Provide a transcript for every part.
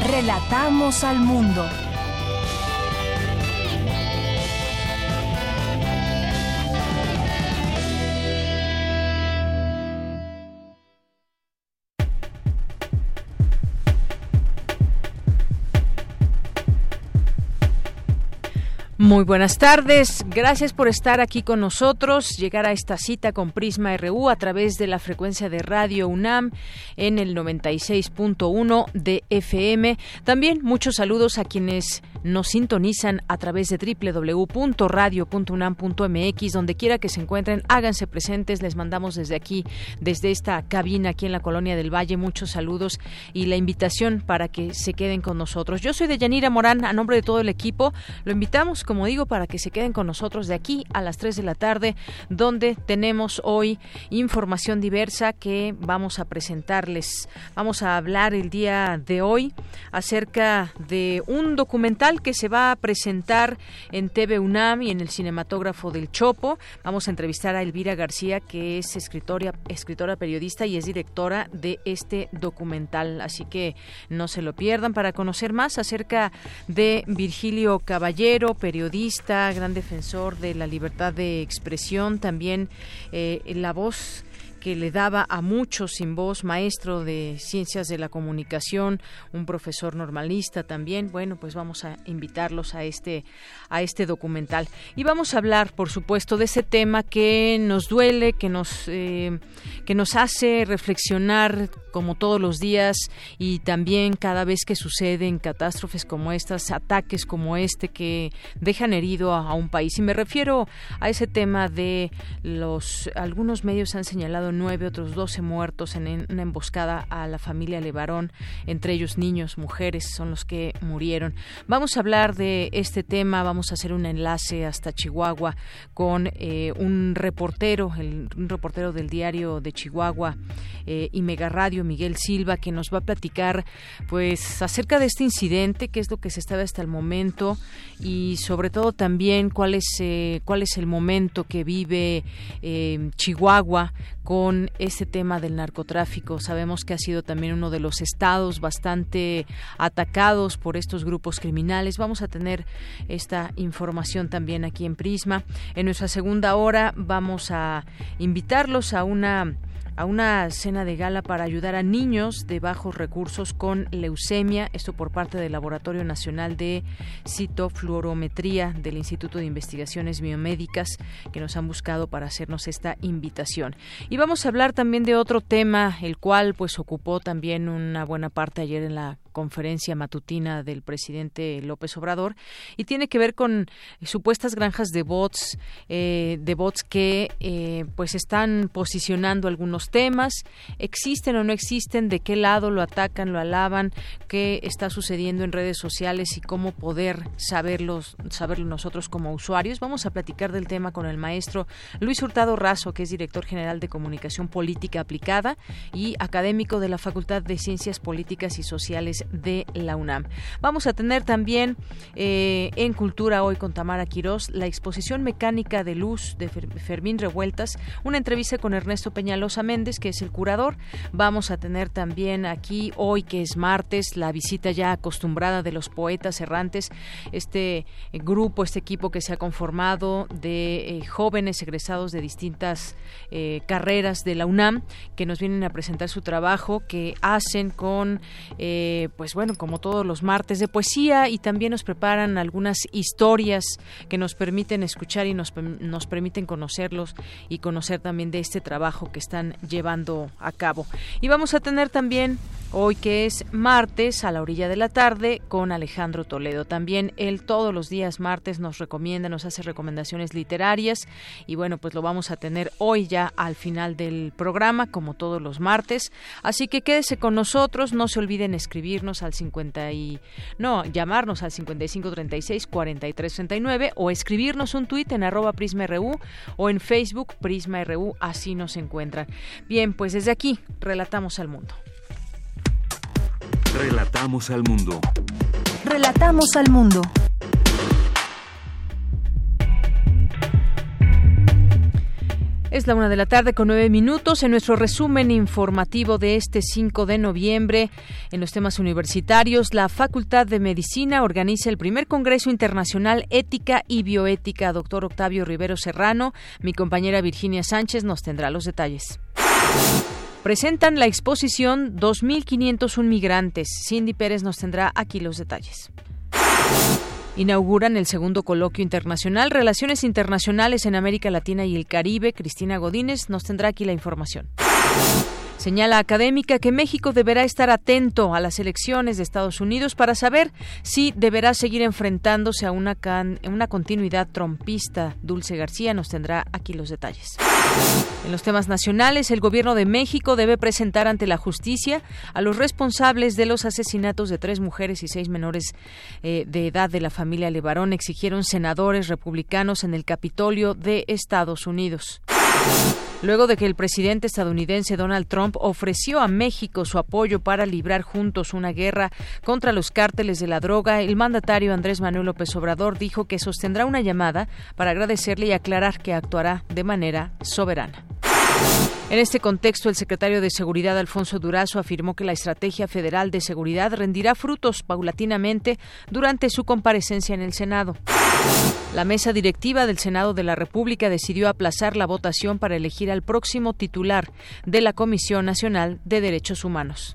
Relatamos al mundo. Muy buenas tardes, gracias por estar aquí con nosotros, llegar a esta cita con Prisma RU a través de la frecuencia de Radio UNAM en el 96.1 de FM. También muchos saludos a quienes nos sintonizan a través de www.radio.unam.mx, donde quiera que se encuentren, háganse presentes, les mandamos desde aquí, desde esta cabina aquí en la Colonia del Valle, muchos saludos y la invitación para que se queden con nosotros. Yo soy de Yanira Morán, a nombre de todo el equipo, lo invitamos como digo, para que se queden con nosotros de aquí a las 3 de la tarde, donde tenemos hoy información diversa que vamos a presentarles. Vamos a hablar el día de hoy acerca de un documental que se va a presentar en TV UNAM y en el cinematógrafo del Chopo. Vamos a entrevistar a Elvira García, que es escritora, escritora periodista y es directora de este documental. Así que no se lo pierdan para conocer más acerca de Virgilio Caballero, periodista gran defensor de la libertad de expresión, también eh, la voz que le daba a muchos sin voz, maestro de ciencias de la comunicación, un profesor normalista también. Bueno, pues vamos a invitarlos a este a este documental y vamos a hablar, por supuesto, de ese tema que nos duele, que nos eh, que nos hace reflexionar como todos los días y también cada vez que suceden catástrofes como estas, ataques como este que dejan herido a, a un país. Y me refiero a ese tema de los algunos medios han señalado nueve, otros doce muertos en una emboscada a la familia Levarón, entre ellos niños, mujeres, son los que murieron. Vamos a hablar de este tema, vamos a hacer un enlace hasta Chihuahua con eh, un reportero, un reportero del diario de Chihuahua eh, y Mega Radio, Miguel Silva, que nos va a platicar pues acerca de este incidente, qué es lo que se estaba hasta el momento y sobre todo también cuál es, eh, cuál es el momento que vive Chihuahua con ese tema del narcotráfico. Sabemos que ha sido también uno de los estados bastante atacados por estos grupos criminales. Vamos a tener esta información también aquí en Prisma. En nuestra segunda hora vamos a invitarlos a una a una cena de gala para ayudar a niños de bajos recursos con leucemia, esto por parte del Laboratorio Nacional de Citofluorometría del Instituto de Investigaciones Biomédicas que nos han buscado para hacernos esta invitación. Y vamos a hablar también de otro tema, el cual pues ocupó también una buena parte ayer en la conferencia matutina del presidente López Obrador y tiene que ver con supuestas granjas de bots, eh, de bots que eh, pues están posicionando algunos temas, existen o no existen, de qué lado lo atacan, lo alaban, qué está sucediendo en redes sociales y cómo poder saberlos, saberlo nosotros como usuarios. Vamos a platicar del tema con el maestro Luis Hurtado Razo, que es director general de comunicación política aplicada y académico de la Facultad de Ciencias Políticas y Sociales de la UNAM. Vamos a tener también eh, en Cultura hoy con Tamara Quirós la exposición mecánica de luz de Fermín Revueltas, una entrevista con Ernesto Peñalosa Méndez, que es el curador. Vamos a tener también aquí hoy, que es martes, la visita ya acostumbrada de los poetas errantes, este grupo, este equipo que se ha conformado de eh, jóvenes egresados de distintas eh, carreras de la UNAM, que nos vienen a presentar su trabajo, que hacen con pues bueno, como todos los martes de poesía y también nos preparan algunas historias que nos permiten escuchar y nos, nos permiten conocerlos y conocer también de este trabajo que están llevando a cabo. Y vamos a tener también hoy que es martes a la orilla de la tarde con Alejandro Toledo. También él todos los días martes nos recomienda, nos hace recomendaciones literarias y bueno, pues lo vamos a tener hoy ya al final del programa como todos los martes. Así que quédese con nosotros, no se olviden escribirnos al 50 y no, llamarnos al 5536 4339 o escribirnos un tuit en arroba prisma.ru o en Facebook prisma.ru, así nos encuentran. Bien, pues desde aquí relatamos al mundo. Relatamos al mundo. Relatamos al mundo. Es la una de la tarde con nueve minutos. En nuestro resumen informativo de este 5 de noviembre, en los temas universitarios, la Facultad de Medicina organiza el primer Congreso Internacional Ética y Bioética. Doctor Octavio Rivero Serrano, mi compañera Virginia Sánchez nos tendrá los detalles presentan la exposición 2.501 migrantes. Cindy Pérez nos tendrá aquí los detalles. Inauguran el segundo coloquio internacional Relaciones Internacionales en América Latina y el Caribe. Cristina Godínez nos tendrá aquí la información. Señala académica que México deberá estar atento a las elecciones de Estados Unidos para saber si deberá seguir enfrentándose a una, una continuidad trompista. Dulce García nos tendrá aquí los detalles. En los temas nacionales, el gobierno de México debe presentar ante la justicia a los responsables de los asesinatos de tres mujeres y seis menores eh, de edad de la familia Levarón, exigieron senadores republicanos en el Capitolio de Estados Unidos. Luego de que el presidente estadounidense Donald Trump ofreció a México su apoyo para librar juntos una guerra contra los cárteles de la droga, el mandatario Andrés Manuel López Obrador dijo que sostendrá una llamada para agradecerle y aclarar que actuará de manera soberana. En este contexto, el secretario de Seguridad, Alfonso Durazo, afirmó que la Estrategia Federal de Seguridad rendirá frutos paulatinamente durante su comparecencia en el Senado. La mesa directiva del Senado de la República decidió aplazar la votación para elegir al próximo titular de la Comisión Nacional de Derechos Humanos.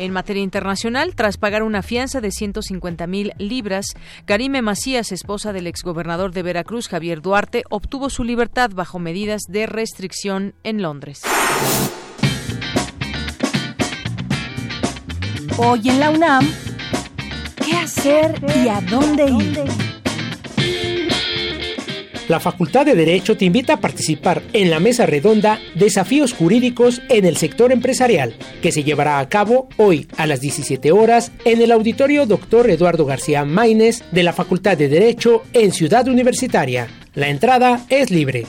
En materia internacional, tras pagar una fianza de 150 mil libras, Karime Macías, esposa del exgobernador de Veracruz, Javier Duarte, obtuvo su libertad bajo medidas de restricción en Londres. Hoy en la UNAM, ¿qué hacer y a dónde ir? La Facultad de Derecho te invita a participar en la mesa redonda Desafíos Jurídicos en el Sector Empresarial, que se llevará a cabo hoy a las 17 horas en el auditorio Dr. Eduardo García Maínez de la Facultad de Derecho en Ciudad Universitaria. La entrada es libre.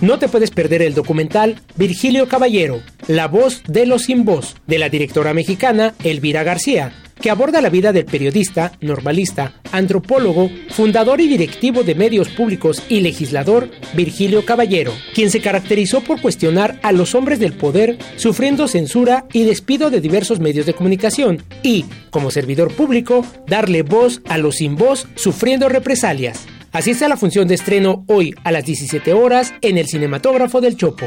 No te puedes perder el documental Virgilio Caballero, La voz de los sin voz, de la directora mexicana Elvira García, que aborda la vida del periodista, normalista, antropólogo, fundador y directivo de medios públicos y legislador Virgilio Caballero, quien se caracterizó por cuestionar a los hombres del poder, sufriendo censura y despido de diversos medios de comunicación, y, como servidor público, darle voz a los sin voz sufriendo represalias. Así está la función de estreno hoy a las 17 horas en el cinematógrafo del Chopo.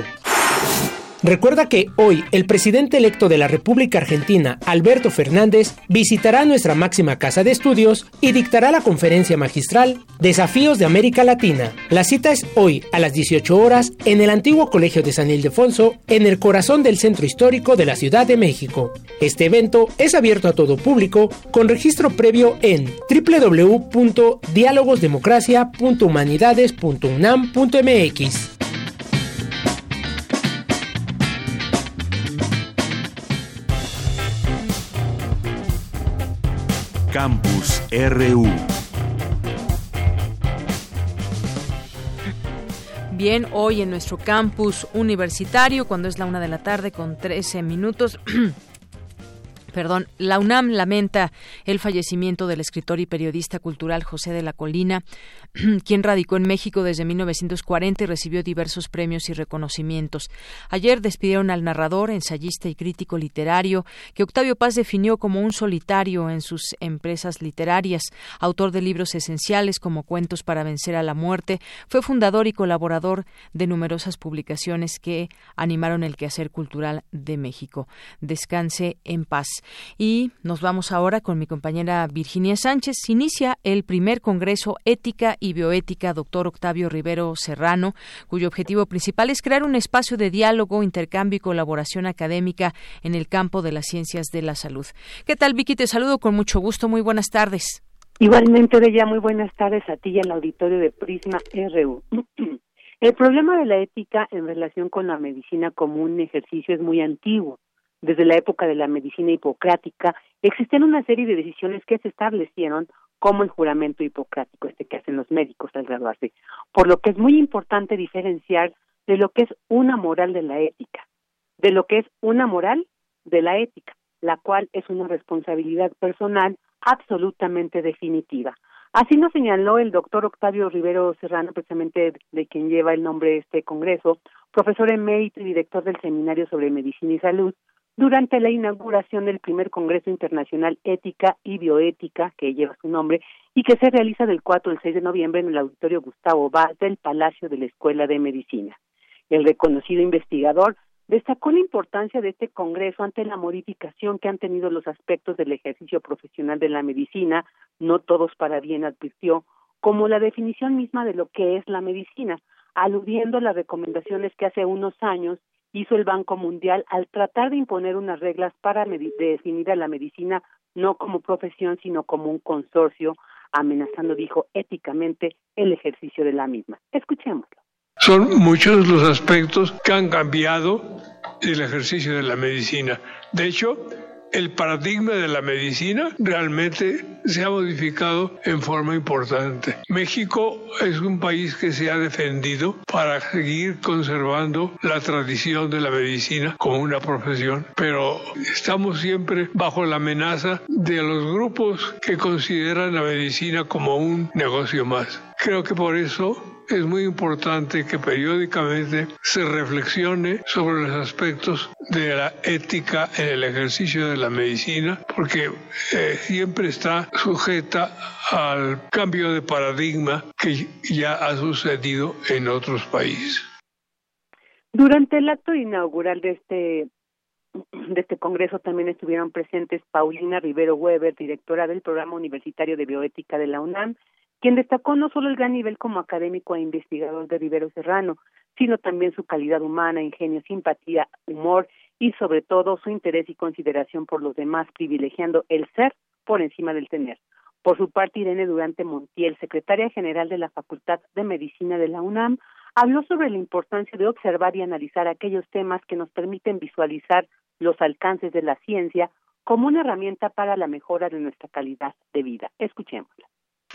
Recuerda que hoy el presidente electo de la República Argentina, Alberto Fernández, visitará nuestra máxima casa de estudios y dictará la conferencia magistral Desafíos de América Latina. La cita es hoy a las 18 horas en el antiguo Colegio de San Ildefonso, en el corazón del centro histórico de la Ciudad de México. Este evento es abierto a todo público con registro previo en www.dialogosdemocracia.humanidades.unam.mx. Campus RU. Bien, hoy en nuestro campus universitario, cuando es la una de la tarde con 13 minutos, perdón, la UNAM lamenta el fallecimiento del escritor y periodista cultural José de la Colina, quien radicó en México desde 1940 y recibió diversos premios y reconocimientos. Ayer despidieron al narrador, ensayista y crítico literario, que Octavio Paz definió como un solitario en sus empresas literarias, autor de libros esenciales como Cuentos para vencer a la muerte, fue fundador y colaborador de numerosas publicaciones que animaron el quehacer cultural de México. Descanse en paz. y nos vamos ahora con mi compañera Virginia Sánchez. inicia el primer Congreso Ética y Bioética Doctor Octavio Rivero Serrano, cuyo objetivo principal es crear un espacio de diálogo, intercambio y colaboración académica en el campo de las ciencias de la salud. ¿Qué tal, Vicky? Te saludo con mucho gusto. Muy buenas tardes. Igualmente, Bella, muy buenas tardes a ti y al auditorio de Prisma RU. El problema de la ética en relación con la medicina como un ejercicio es muy antiguo. Desde la época de la medicina hipocrática existen una serie de decisiones que se establecieron como el juramento hipocrático, este que hacen los médicos al graduarse, por lo que es muy importante diferenciar de lo que es una moral de la ética, de lo que es una moral de la ética, la cual es una responsabilidad personal absolutamente definitiva. Así nos señaló el doctor Octavio Rivero Serrano, precisamente de quien lleva el nombre este congreso, profesor emérito y director del Seminario sobre Medicina y Salud, durante la inauguración del primer Congreso Internacional Ética y Bioética, que lleva su nombre, y que se realiza del 4 al 6 de noviembre en el Auditorio Gustavo Vaz del Palacio de la Escuela de Medicina. El reconocido investigador destacó la importancia de este Congreso ante la modificación que han tenido los aspectos del ejercicio profesional de la medicina, no todos para bien advirtió, como la definición misma de lo que es la medicina, aludiendo a las recomendaciones que hace unos años hizo el Banco Mundial al tratar de imponer unas reglas para definir a la medicina no como profesión, sino como un consorcio, amenazando, dijo, éticamente el ejercicio de la misma. Escuchémoslo. Son muchos los aspectos que han cambiado el ejercicio de la medicina. De hecho, el paradigma de la medicina realmente se ha modificado en forma importante. México es un país que se ha defendido para seguir conservando la tradición de la medicina como una profesión, pero estamos siempre bajo la amenaza de los grupos que consideran la medicina como un negocio más. Creo que por eso es muy importante que periódicamente se reflexione sobre los aspectos de la ética en el ejercicio de la medicina, porque eh, siempre está sujeta al cambio de paradigma que ya ha sucedido en otros países. Durante el acto inaugural de este de este congreso también estuvieron presentes Paulina Rivero Weber, directora del Programa Universitario de Bioética de la UNAM, quien destacó no solo el gran nivel como académico e investigador de Rivero Serrano, sino también su calidad humana, ingenio, simpatía, humor y sobre todo su interés y consideración por los demás, privilegiando el ser por encima del tener. Por su parte, Irene Durante Montiel, secretaria general de la Facultad de Medicina de la UNAM, habló sobre la importancia de observar y analizar aquellos temas que nos permiten visualizar los alcances de la ciencia como una herramienta para la mejora de nuestra calidad de vida. Escuchémosla.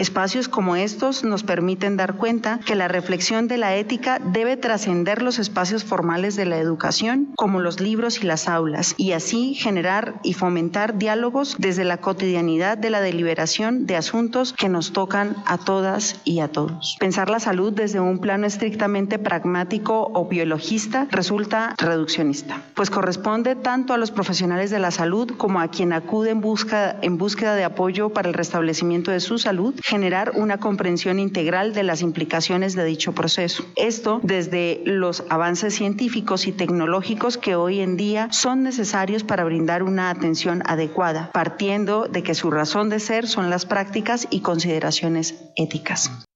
Espacios como estos nos permiten dar cuenta que la reflexión de la ética debe trascender los espacios formales de la educación, como los libros y las aulas, y así generar y fomentar diálogos desde la cotidianidad de la deliberación de asuntos que nos tocan a todas y a todos. Pensar la salud desde un plano estrictamente pragmático o biologista resulta reduccionista, pues corresponde tanto a los profesionales de la salud como a quien acude en, busca, en búsqueda de apoyo para el restablecimiento de su salud generar una comprensión integral de las implicaciones de dicho proceso. Esto desde los avances científicos y tecnológicos que hoy en día son necesarios para brindar una atención adecuada, partiendo de que su razón de ser son las prácticas y consideraciones éticas.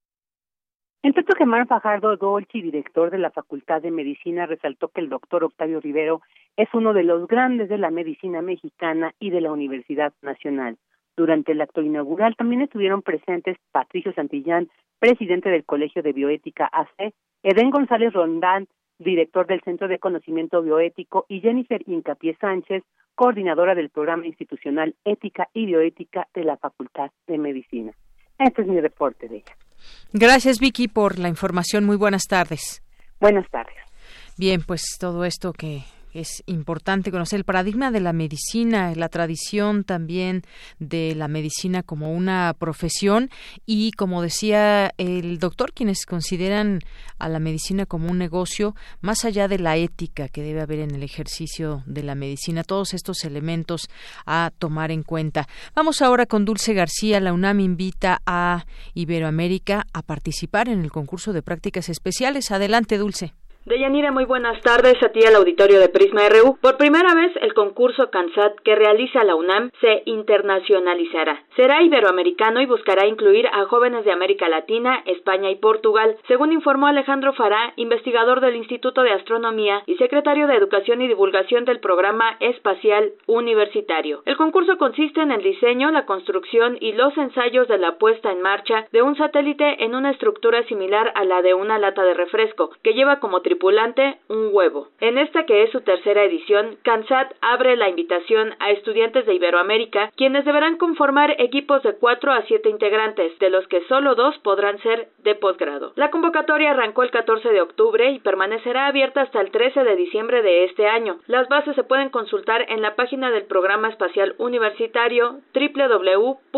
En tanto, Germán Fajardo Dolci, director de la Facultad de Medicina, resaltó que el doctor Octavio Rivero es uno de los grandes de la medicina mexicana y de la Universidad Nacional. Durante el acto inaugural también estuvieron presentes Patricio Santillán, presidente del Colegio de Bioética AC, Eden González Rondán, director del Centro de Conocimiento Bioético, y Jennifer Incapié Sánchez, coordinadora del programa institucional Ética y Bioética de la Facultad de Medicina. Este es mi reporte de ella. Gracias, Vicky, por la información. Muy buenas tardes. Buenas tardes. Bien, pues todo esto que es importante conocer el paradigma de la medicina, la tradición también de la medicina como una profesión y como decía el doctor, quienes consideran a la medicina como un negocio, más allá de la ética que debe haber en el ejercicio de la medicina, todos estos elementos a tomar en cuenta. Vamos ahora con Dulce García. La UNAM invita a Iberoamérica a participar en el concurso de prácticas especiales. Adelante, Dulce. Deyanira, muy buenas tardes a ti al auditorio de Prisma RU. Por primera vez, el concurso CANSAT que realiza la UNAM se internacionalizará. Será iberoamericano y buscará incluir a jóvenes de América Latina, España y Portugal, según informó Alejandro Fará, investigador del Instituto de Astronomía y secretario de Educación y Divulgación del Programa Espacial Universitario. El concurso consiste en el diseño, la construcción y los ensayos de la puesta en marcha de un satélite en una estructura similar a la de una lata de refresco, que lleva como un huevo. En esta que es su tercera edición, CANSAT abre la invitación a estudiantes de Iberoamérica, quienes deberán conformar equipos de cuatro a siete integrantes, de los que solo dos podrán ser de posgrado. La convocatoria arrancó el 14 de octubre y permanecerá abierta hasta el 13 de diciembre de este año. Las bases se pueden consultar en la página del Programa Espacial Universitario www.pu.unam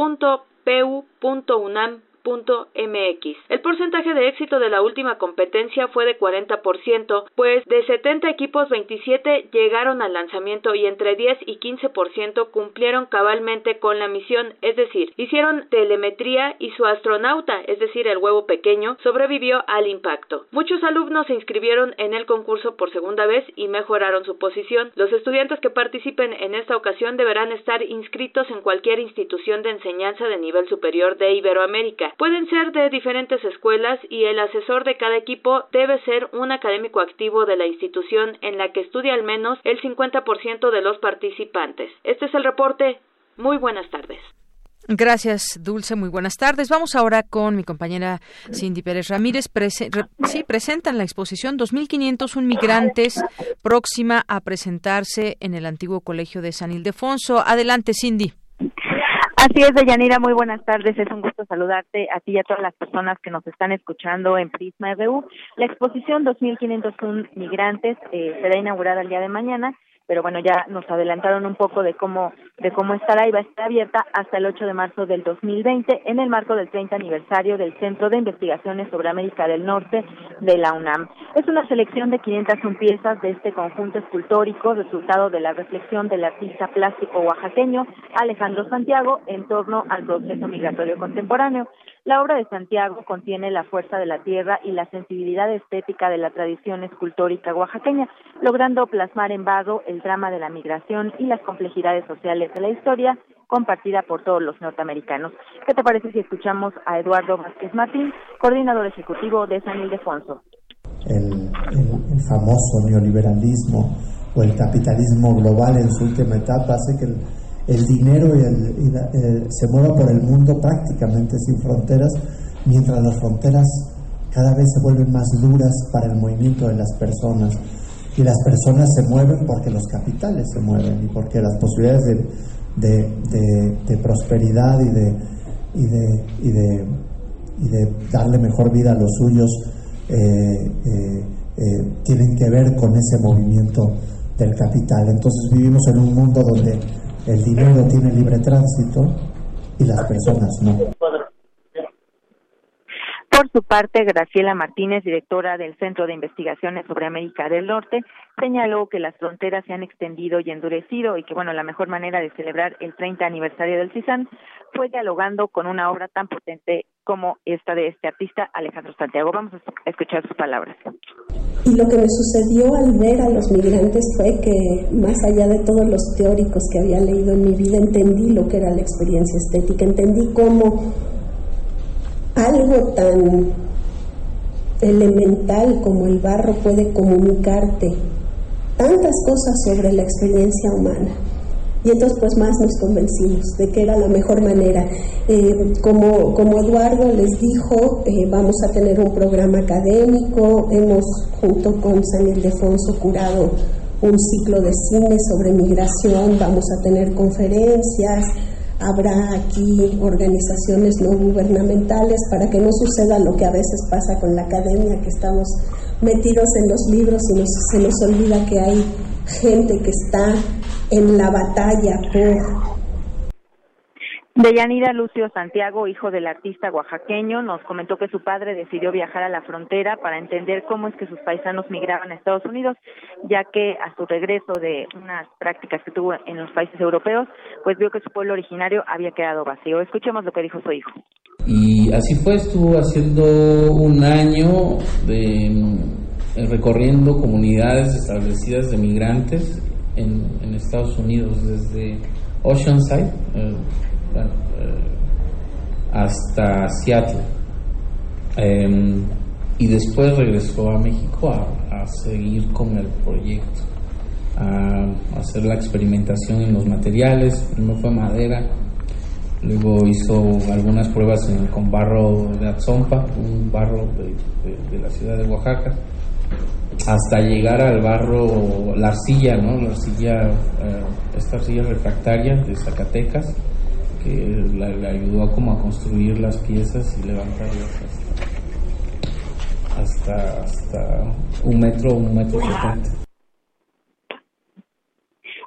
MX. El porcentaje de éxito de la última competencia fue de 40%, pues de 70 equipos 27 llegaron al lanzamiento y entre 10 y 15% cumplieron cabalmente con la misión, es decir, hicieron telemetría y su astronauta, es decir, el huevo pequeño, sobrevivió al impacto. Muchos alumnos se inscribieron en el concurso por segunda vez y mejoraron su posición. Los estudiantes que participen en esta ocasión deberán estar inscritos en cualquier institución de enseñanza de nivel superior de Iberoamérica. Pueden ser de diferentes escuelas y el asesor de cada equipo debe ser un académico activo de la institución en la que estudia al menos el 50% de los participantes. Este es el reporte. Muy buenas tardes. Gracias, Dulce. Muy buenas tardes. Vamos ahora con mi compañera Cindy Pérez Ramírez. sí, presentan la exposición 2501 migrantes próxima a presentarse en el antiguo colegio de San Ildefonso. Adelante, Cindy. Así es, Deyanira, muy buenas tardes. Es un gusto saludarte a ti y a todas las personas que nos están escuchando en Prisma RU. La exposición 2501 Migrantes eh, será inaugurada el día de mañana pero bueno, ya nos adelantaron un poco de cómo de cómo estará y va a estar abierta hasta el 8 de marzo del 2020 en el marco del 30 aniversario del Centro de Investigaciones sobre América del Norte de la UNAM. Es una selección de 501 piezas de este conjunto escultórico, resultado de la reflexión del artista plástico oaxaqueño Alejandro Santiago en torno al proceso migratorio contemporáneo. La obra de Santiago contiene la fuerza de la tierra y la sensibilidad estética de la tradición escultórica oaxaqueña, logrando plasmar en barro el drama de la migración y las complejidades sociales de la historia compartida por todos los norteamericanos. ¿Qué te parece si escuchamos a Eduardo Vázquez Martín, coordinador ejecutivo de San Ildefonso? El, el, famoso neoliberalismo o el capitalismo global en su última etapa hace que el el dinero el, se mueva por el mundo prácticamente sin fronteras, mientras las fronteras cada vez se vuelven más duras para el movimiento de las personas. Y las personas se mueven porque los capitales se mueven y porque las posibilidades de, prosperidad y de, darle mejor vida a los suyos eh, eh, eh, tienen que ver con ese movimiento del capital. Entonces vivimos en un mundo donde el dinero tiene libre tránsito y las personas no. Por su parte, Graciela Martínez, directora del Centro de Investigaciones sobre América del Norte, señaló que las fronteras se han extendido y endurecido y que, bueno, la mejor manera de celebrar el 30 aniversario del CISAN fue dialogando con una obra tan potente como esta de este artista, Alejandro Santiago. Vamos a escuchar sus palabras. Y lo que me sucedió al ver a los migrantes fue que, más allá de todos los teóricos que había leído en mi vida, entendí lo que era la experiencia estética, entendí cómo algo tan elemental como el barro puede comunicarte tantas cosas sobre la experiencia humana. Y entonces pues más nos convencimos de que era la mejor manera. Eh, como, como Eduardo les dijo, eh, vamos a tener un programa académico, hemos junto con San Ildefonso curado un ciclo de cine sobre migración, vamos a tener conferencias, habrá aquí organizaciones no gubernamentales para que no suceda lo que a veces pasa con la academia, que estamos metidos en los libros y se nos olvida que hay gente que está en la batalla por Deyanira Lucio Santiago, hijo del artista oaxaqueño, nos comentó que su padre decidió viajar a la frontera para entender cómo es que sus paisanos migraban a Estados Unidos, ya que a su regreso de unas prácticas que tuvo en los países europeos, pues vio que su pueblo originario había quedado vacío. Escuchemos lo que dijo su hijo. Y así fue, estuvo haciendo un año de recorriendo comunidades establecidas de migrantes en, Estados Unidos, desde Oceanside hasta Seattle. Em, y después regresó a México a, seguir con el proyecto, a, hacer la experimentación en los materiales. Primero fue madera, luego hizo algunas pruebas con barro de Atzompa, un barro de, la ciudad de Oaxaca, hasta llegar al barro, la arcilla, ¿no? La arcilla, eh, esta arcilla refractaria de Zacatecas, que le, ayudó como a construir las piezas y levantarlas hasta, hasta un metro, un metro setenta.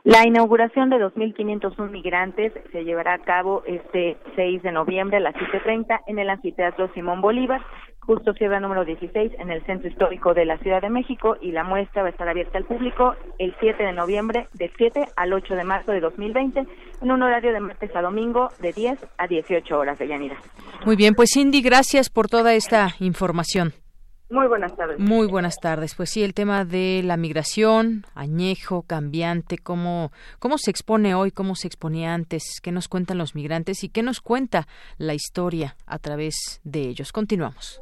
La inauguración de 2.501 migrantes se llevará a cabo este 6 de noviembre a las 7.30 en el anfiteatro Simón Bolívar, justo ciudad número 16 en el centro histórico de la Ciudad de México y la muestra va a estar abierta al público el 7 de noviembre de 7 al 8 de marzo de 2020 en un horario de martes a domingo de 10 a 18 horas de Yanira. Muy bien, pues Cindy, gracias por toda esta información. Muy buenas tardes. Muy buenas tardes. Pues sí, el tema de la migración, añejo, cambiante, cómo, cómo se expone hoy, cómo se exponía antes, qué nos cuentan los migrantes y qué nos cuenta la historia a través de ellos. Continuamos.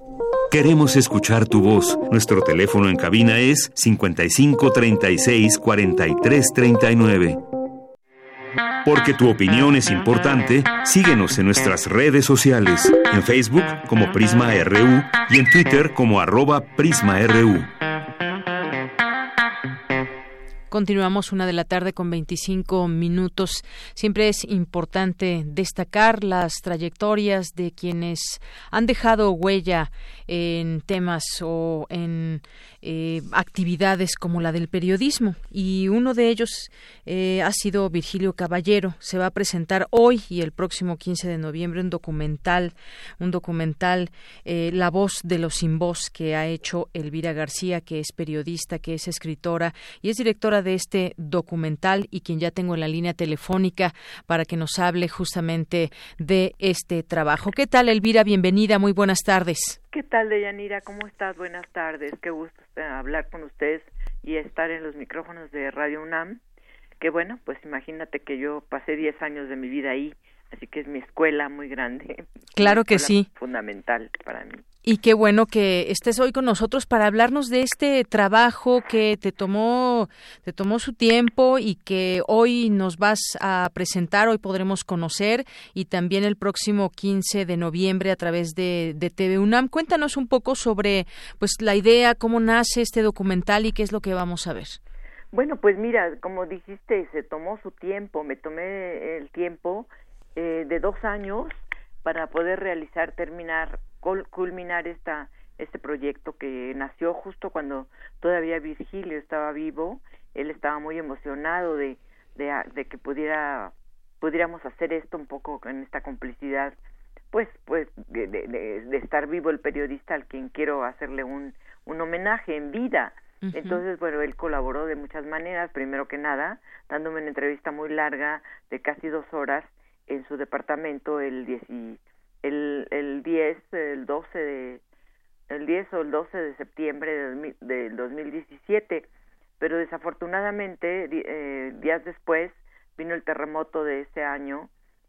Queremos escuchar tu voz. Nuestro teléfono en cabina es 55 36 43 39. Porque tu opinión es importante, síguenos en nuestras redes sociales, en Facebook como Prisma RU y en Twitter como arroba PrismaRU. Continuamos una de la tarde con 25 minutos. Siempre es importante destacar las trayectorias de quienes han dejado huella en temas o en eh, actividades como la del periodismo y uno de ellos eh, ha sido Virgilio Caballero. Se va a presentar hoy y el próximo 15 de noviembre un documental, un documental eh, La voz de los sin voz que ha hecho Elvira García, que es periodista, que es escritora y es directora de este documental y quien ya tengo en la línea telefónica para que nos hable justamente de este trabajo. ¿Qué tal, Elvira? Bienvenida, muy buenas tardes. ¿Qué tal, Deyanira? ¿Cómo estás? Buenas tardes. Qué gusto hablar con ustedes y estar en los micrófonos de Radio UNAM. Que bueno, pues imagínate que yo pasé 10 años de mi vida ahí, así que es mi escuela muy grande. Claro que sí. Fundamental para mí. Y qué bueno que estés hoy con nosotros para hablarnos de este trabajo que te tomó, te tomó su tiempo y que hoy nos vas a presentar, hoy podremos conocer y también el próximo 15 de noviembre a través de, de TV UNAM. Cuéntanos un poco sobre pues la idea, cómo nace este documental y qué es lo que vamos a ver. Bueno, pues mira, como dijiste, se tomó su tiempo, me tomé el tiempo eh, de dos años para poder realizar, terminar culminar esta este proyecto que nació justo cuando todavía Virgilio estaba vivo. Él estaba muy emocionado de de, que pudiera pudiéramos hacer esto un poco en esta complicidad pues pues de, de, estar vivo el periodista al quien quiero hacerle un un homenaje en vida. Entonces bueno él colaboró de muchas maneras primero que nada dándome una entrevista muy larga de casi dos horas en su departamento el 10 el, el 10, el 12 de, el 10 o el 12 de septiembre del, del 2017, pero desafortunadamente eh, días después vino el terremoto de ese año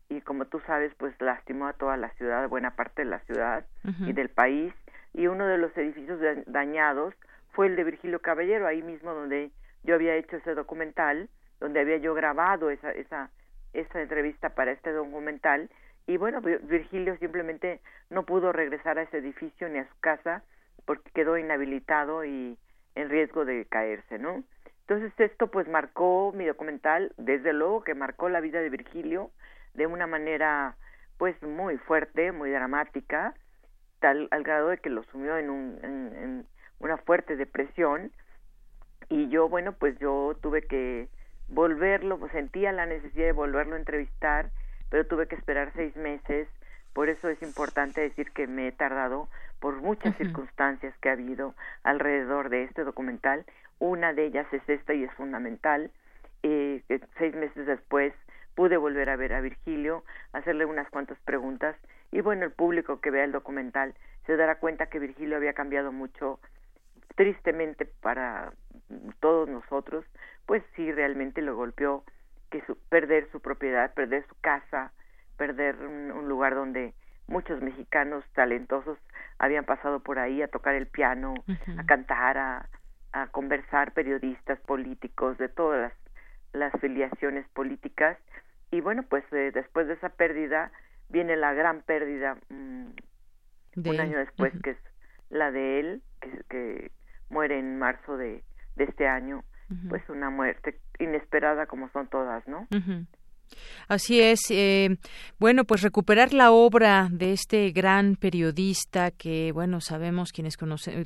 y como tú sabes pues lastimó a toda la ciudad, buena parte de la ciudad y del país y uno de los edificios dañados fue el de Virgilio Caballero, ahí mismo donde yo había hecho ese documental, donde había yo grabado esa, esa, esa entrevista para este documental y bueno, Virgilio simplemente no pudo regresar a ese edificio ni a su casa porque quedó inhabilitado y en riesgo de caerse, ¿no? Entonces esto pues marcó mi documental, desde luego que marcó la vida de Virgilio de una manera pues muy fuerte, muy dramática, tal al grado de que lo sumió en, un, en una fuerte depresión y yo bueno pues yo tuve que volverlo, sentía la necesidad de volverlo a entrevistar pero tuve que esperar seis meses. Por eso es importante decir que me he tardado por muchas circunstancias que ha habido alrededor de este documental. Una de ellas es esta y es fundamental. Eh, seis meses después pude volver a ver a Virgilio, hacerle unas cuantas preguntas y bueno, el público que vea el documental se dará cuenta que Virgilio había cambiado mucho tristemente para todos nosotros, pues sí realmente lo golpeó que su, perder su propiedad, perder su casa, perder un, lugar donde muchos mexicanos talentosos habían pasado por ahí a tocar el piano, a cantar, a, a conversar, periodistas, políticos, de todas las, las filiaciones políticas. Y bueno, pues eh, después de esa pérdida viene la gran pérdida mm, un año después, que es la de él, que, que muere en marzo de, de este año, pues una muerte inesperada como son todas, ¿no? Así es. Eh, bueno, pues recuperar la obra de este gran periodista que, bueno, sabemos quienes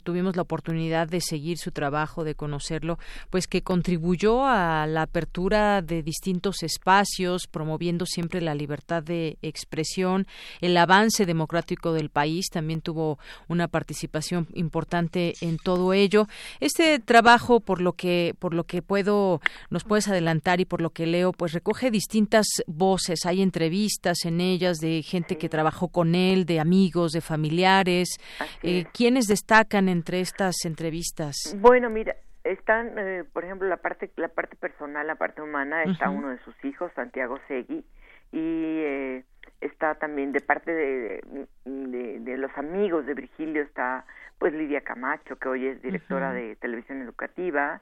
tuvimos la oportunidad de seguir su trabajo, de conocerlo, pues que contribuyó a la apertura de distintos espacios, promoviendo siempre la libertad de expresión, el avance democrático del país. También tuvo una participación importante en todo ello. Este trabajo, por lo que, por lo que puedo, nos puedes adelantar y por lo que leo, pues recoge distintos voces, hay entrevistas en ellas de gente que trabajó con él, de amigos, de familiares. Eh, ¿Quiénes destacan entre estas entrevistas? Bueno, mira, están, eh, por ejemplo, la parte, la parte personal, la parte humana, está uno de sus hijos, Santiago Segui, y eh, está también de parte de, de, los amigos de Virgilio, está pues Lidia Camacho, que hoy es directora de televisión educativa,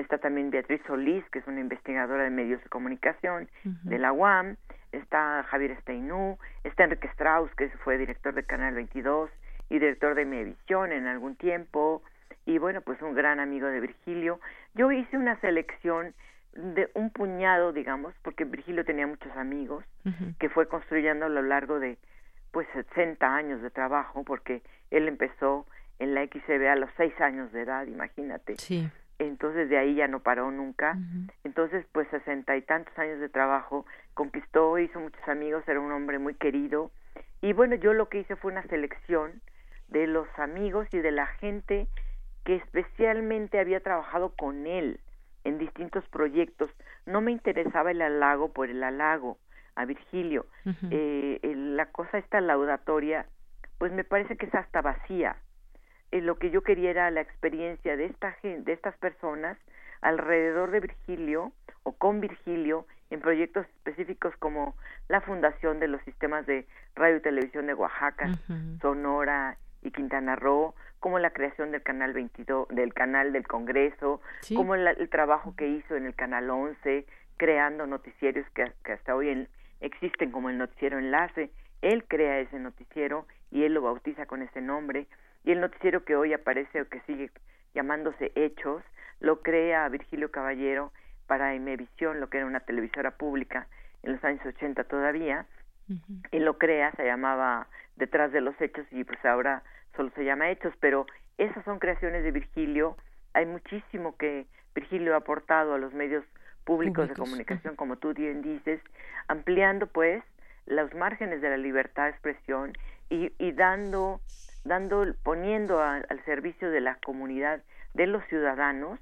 está también Beatriz Solís, que es una investigadora de medios de comunicación de la UAM, está Javier Steinú, está Enrique Strauss, que fue director de Canal 22 y director de Medivisión en algún tiempo, y bueno, pues un gran amigo de Virgilio. Yo hice una selección de un puñado, digamos, porque Virgilio tenía muchos amigos, que fue construyendo a lo largo de pues 60 años de trabajo, porque él empezó en la XCB a los seis años de edad, imagínate. Sí entonces de ahí ya no paró nunca. Entonces, pues sesenta y tantos años de trabajo, conquistó, hizo muchos amigos, era un hombre muy querido. Y bueno, yo lo que hice fue una selección de los amigos y de la gente que especialmente había trabajado con él en distintos proyectos. No me interesaba el halago por el halago a Virgilio. eh, la cosa esta laudatoria, pues me parece que es hasta vacía eh, lo que yo quería era la experiencia de esta gente, de estas personas alrededor de Virgilio o con Virgilio en proyectos específicos como la fundación de los sistemas de radio y televisión de Oaxaca, Sonora y Quintana Roo, como la creación del canal 22, del canal del Congreso, como el, trabajo que hizo en el canal 11, creando noticieros que, que hasta hoy existen como el noticiero Enlace. Él crea ese noticiero y él lo bautiza con ese nombre y el noticiero que hoy aparece o que sigue llamándose Hechos lo crea Virgilio Caballero para Emevisión, lo que era una televisora pública en los años 80 todavía, y lo crea, se llamaba Detrás de los Hechos y pues ahora solo se llama Hechos, pero esas son creaciones de Virgilio, hay muchísimo que Virgilio ha aportado a los medios públicos, de comunicación, como tú bien dices, ampliando pues los márgenes de la libertad de expresión y, y dando dando, poniendo al servicio de la comunidad, de los ciudadanos,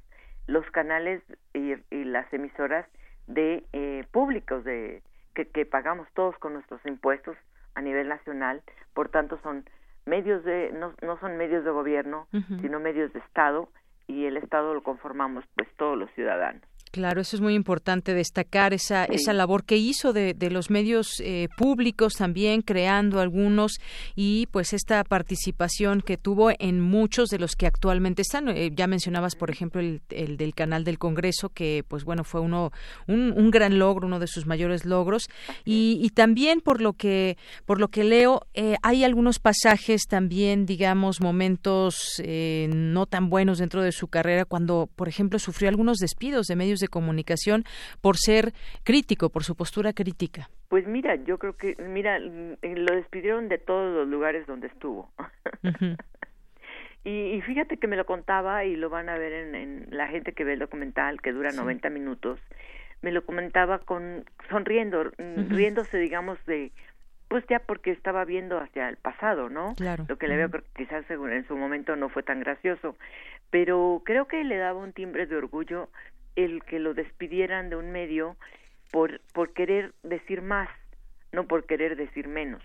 los canales y, las emisoras de eh, públicos de que, que, pagamos todos con nuestros impuestos a nivel nacional, por tanto son medios de no, no son medios de gobierno, sino medios de Estado y el Estado lo conformamos pues todos los ciudadanos. Claro, eso es muy importante destacar esa esa labor que hizo de, los medios eh, públicos también creando algunos y pues esta participación que tuvo en muchos de los que actualmente están. Eh, ya mencionabas por ejemplo el, del canal del Congreso que pues bueno fue uno un, gran logro, uno de sus mayores logros. Y, y también por lo que por lo que leo eh, hay algunos pasajes también digamos momentos no tan buenos dentro de su carrera cuando por ejemplo sufrió algunos despidos de medios de comunicación por ser crítico, por su postura crítica? Pues mira, yo creo que, mira, mm, lo despidieron de todos los lugares donde estuvo. y, fíjate que me lo contaba y lo van a ver en, la gente que ve el documental, que dura 90 minutos, me lo comentaba con sonriendo, mm, riéndose, digamos, de pues ya porque estaba viendo hacia el pasado, ¿no? Claro. Lo que le veo quizás en su momento no fue tan gracioso, pero creo que le daba un timbre de orgullo el que lo despidieran de un medio por, por querer decir más, no por querer decir menos.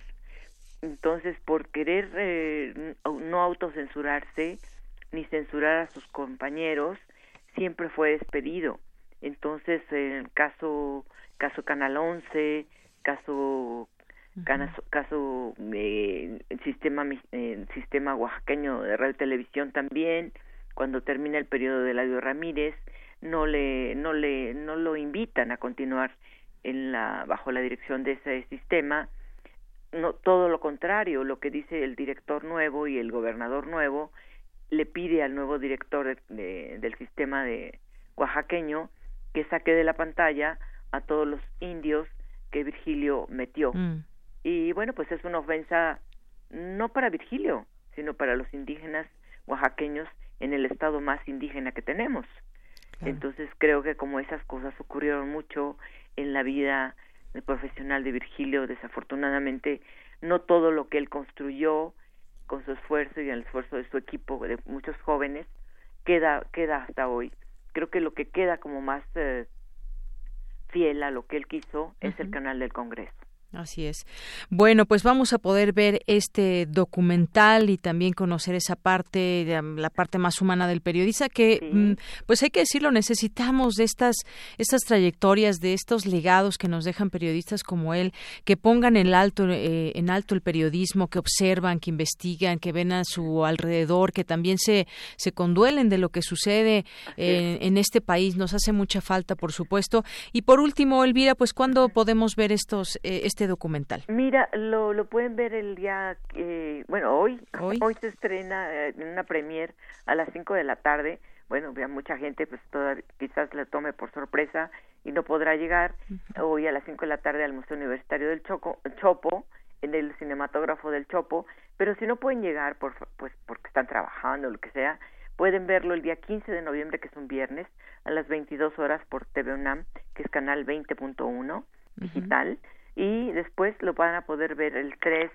Entonces, por querer eh, no autocensurarse, ni censurar a sus compañeros, siempre fue despedido. Entonces, en el caso, caso Canal 11, caso caso, caso eh, sistema eh, sistema oaxaqueño de radio y televisión también cuando termina el periodo de Ladio Ramírez no le no le no lo invitan a continuar en la bajo la dirección de ese sistema. No todo lo contrario lo que dice el director nuevo y el gobernador nuevo le pide al nuevo director del sistema de oaxaqueño que saque de la pantalla a todos los indios que Virgilio metió. Mm. y bueno pues es una ofensa no para Virgilio sino para los indígenas oaxaqueños en el estado más indígena que tenemos entonces creo que como esas cosas ocurrieron mucho en la vida profesional de Virgilio, desafortunadamente no todo lo que él construyó con su esfuerzo y el esfuerzo de su equipo de muchos jóvenes queda queda hasta hoy. Creo que lo que queda como más eh, fiel a lo que él quiso es el canal del Congreso. Así es. Bueno, pues vamos a poder ver este documental y también conocer esa parte, la parte más humana del periodista, que, mm, pues hay que decirlo, necesitamos de estas, estas trayectorias, de estos legados que nos dejan periodistas como él, que pongan en alto, eh, en alto el periodismo, que observan, que investigan, que ven a su alrededor, que también se, se conduelen de lo que sucede en este país. Nos hace mucha falta, por supuesto. Y por último, Elvira, pues ¿cuándo podemos ver estos, eh, este este documental? Mira, lo, lo pueden ver el día, eh, bueno, hoy, hoy, se estrena eh, en una premier a las 5 de la tarde. Bueno, ya mucha gente pues toda, quizás le tome por sorpresa y no podrá llegar. Hoy a las 5 de la tarde al Museo Universitario del Choco, Chopo, en el cinematógrafo del Chopo, pero si no pueden llegar por, pues porque están trabajando o lo que sea, pueden verlo el día 15 de noviembre, que es un viernes, a las 22 horas por TV UNAM, que es canal 20.1 digital y después lo van a poder ver el 3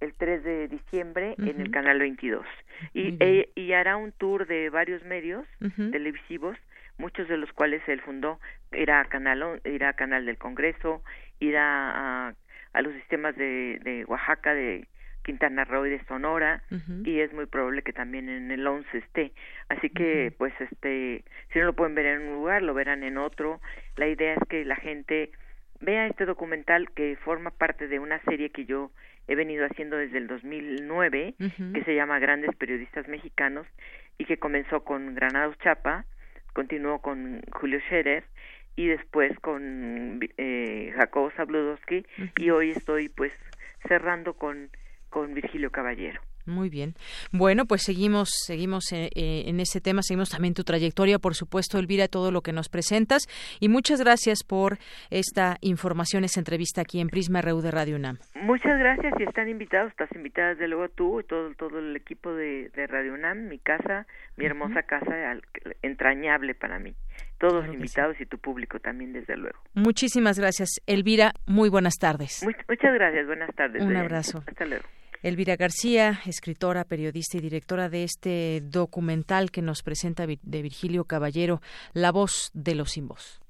el 3 de diciembre en el canal 22 y, e, y hará un tour de varios medios televisivos muchos de los cuales él fundó. Irá a canal irá a canal del Congreso irá a, a los sistemas de, de Oaxaca de Quintana Roo y de Sonora y es muy probable que también en el 11 esté. Así que pues este si no lo pueden ver en un lugar lo verán en otro. La idea es que la gente vea este documental que forma parte de una serie que yo he venido haciendo desde el 2009, que se llama Grandes Periodistas Mexicanos, y que comenzó con Granados Chapa, continuó con Julio Scherer, y después con eh, Jacobo Zabludowski, y hoy estoy pues cerrando con, con Virgilio Caballero. Muy bien. Bueno, pues seguimos, seguimos eh, eh, en ese tema, seguimos también tu trayectoria, por supuesto, Elvira, todo lo que nos presentas. Y muchas gracias por esta información, esta entrevista aquí en Prisma RU de Radio UNAM. Muchas gracias y están invitados, estás invitada desde luego tú y todo, todo el equipo de, Radio UNAM, mi casa, mi hermosa casa, entrañable para mí. Todos invitados y tu público también, desde luego. Muchísimas gracias, Elvira. Muy buenas tardes. muchas gracias, buenas tardes. Un abrazo. Hasta luego. Elvira García, escritora, periodista y directora de este documental que nos presenta de Virgilio Caballero, La voz de los sin voz.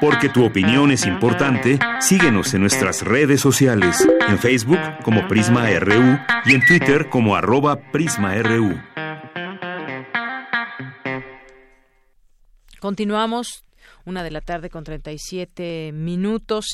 Porque tu opinión es importante, síguenos en nuestras redes sociales, en Facebook como Prisma RU y en Twitter como arroba PrismaRU. Continuamos una de la tarde con 37 minutos.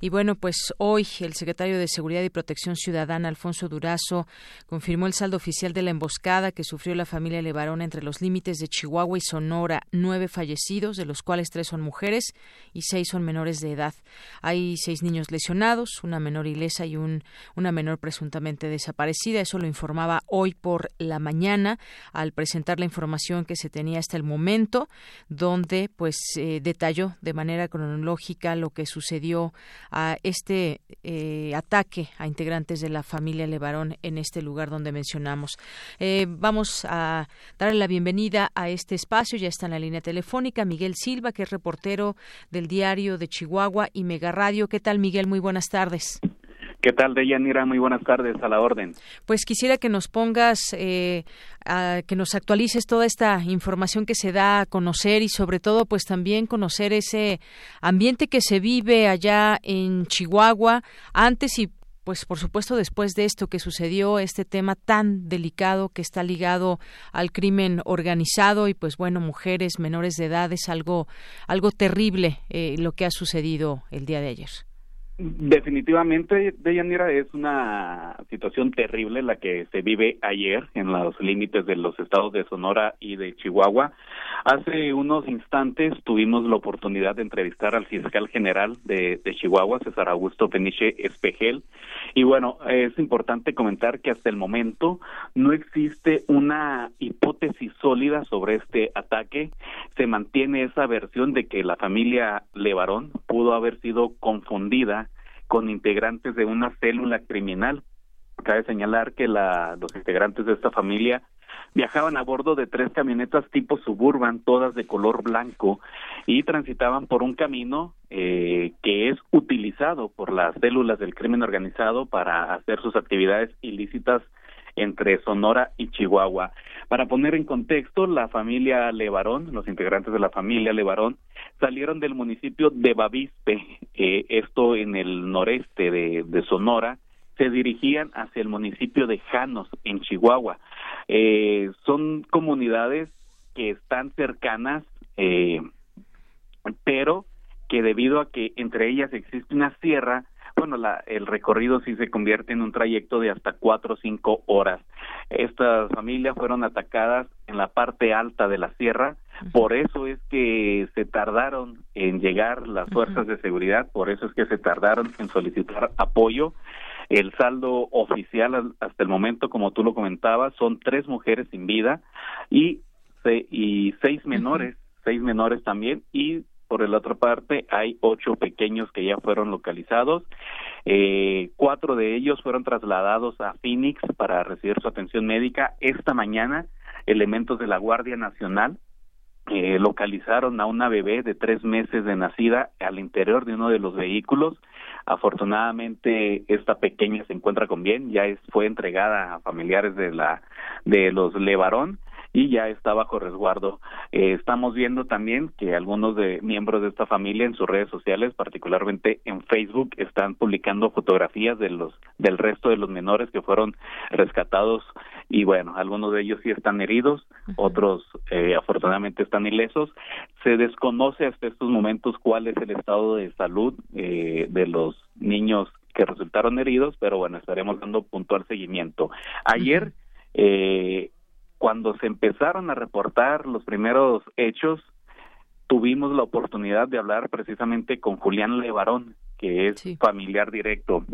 Y bueno, pues hoy el secretario de Seguridad y Protección Ciudadana, Alfonso Durazo, confirmó el saldo oficial de la emboscada que sufrió la familia Levarón entre los límites de Chihuahua y Sonora. Nueve fallecidos, de los cuales tres son mujeres y seis son menores de edad. Hay seis niños lesionados, una menor ilesa y un, una menor presuntamente desaparecida. Eso lo informaba hoy por la mañana al presentar la información que se tenía hasta el momento, donde pues eh, detalló de manera cronológica lo que sucedió a este eh, ataque a integrantes de la familia Levarón en este lugar donde mencionamos. Eh, vamos a darle la bienvenida a este espacio. Ya está en la línea telefónica Miguel Silva, que es reportero del diario de Chihuahua y Mega Radio. ¿Qué tal, Miguel? Muy buenas tardes. ¿Qué tal, Deyanira? Muy buenas tardes, a la orden. Pues quisiera que nos pongas, eh, que nos actualices toda esta información que se da a conocer y sobre todo, pues también conocer ese ambiente que se vive allá en Chihuahua antes y pues por supuesto después de esto que sucedió, este tema tan delicado que está ligado al crimen organizado y pues bueno, mujeres menores de edad es algo, algo terrible eh, lo que ha sucedido el día de ayer. Definitivamente, Deyanira, es una situación terrible la que se vive ayer en los límites de los estados de Sonora y de Chihuahua. Hace unos instantes tuvimos la oportunidad de entrevistar al fiscal general de, Chihuahua, César Augusto Peniche Espejel, y bueno, es importante comentar que hasta el momento no existe una hipótesis sólida sobre este ataque. Se mantiene esa versión de que la familia Levarón pudo haber sido confundida con integrantes de una célula criminal. Cabe señalar que la, los integrantes de esta familia viajaban a bordo de tres camionetas tipo suburban, todas de color blanco, y transitaban por un camino eh, que es utilizado por las células del crimen organizado para hacer sus actividades ilícitas entre Sonora y Chihuahua. Para poner en contexto, la familia Levarón, los integrantes de la familia Levarón, salieron del municipio de Bavispe, eh, esto en el noreste de, Sonora, se dirigían hacia el municipio de Janos, en Chihuahua. Eh, son comunidades que están cercanas, eh, pero que debido a que entre ellas existe una sierra, bueno, la, el recorrido sí se convierte en un trayecto de hasta cuatro o cinco horas. Estas familias fueron atacadas en la parte alta de la sierra, por eso es que se tardaron en llegar las fuerzas de seguridad, por eso es que se tardaron en solicitar apoyo. El saldo oficial hasta el momento, como tú lo comentabas, son tres mujeres sin vida y, y seis menores, seis menores también, y por la otra parte, hay ocho pequeños que ya fueron localizados. Eh, cuatro de ellos fueron trasladados a Phoenix para recibir su atención médica. Esta mañana, elementos de la Guardia Nacional eh, localizaron a una bebé de tres meses de nacida al interior de uno de los vehículos. Afortunadamente, esta pequeña se encuentra con bien, ya es, fue entregada a familiares de la de los Levarón y ya está bajo resguardo. Eh, estamos viendo también que algunos de miembros de esta familia en sus redes sociales, particularmente en Facebook, están publicando fotografías de los del resto de los menores que fueron rescatados y bueno, algunos de ellos sí están heridos, otros eh, afortunadamente están ilesos. Se desconoce hasta estos momentos cuál es el estado de salud eh, de los niños que resultaron heridos, pero bueno, estaremos dando puntual seguimiento. Ayer eh, cuando se empezaron a reportar los primeros hechos, tuvimos la oportunidad de hablar precisamente con Julián Levarón, que es familiar directo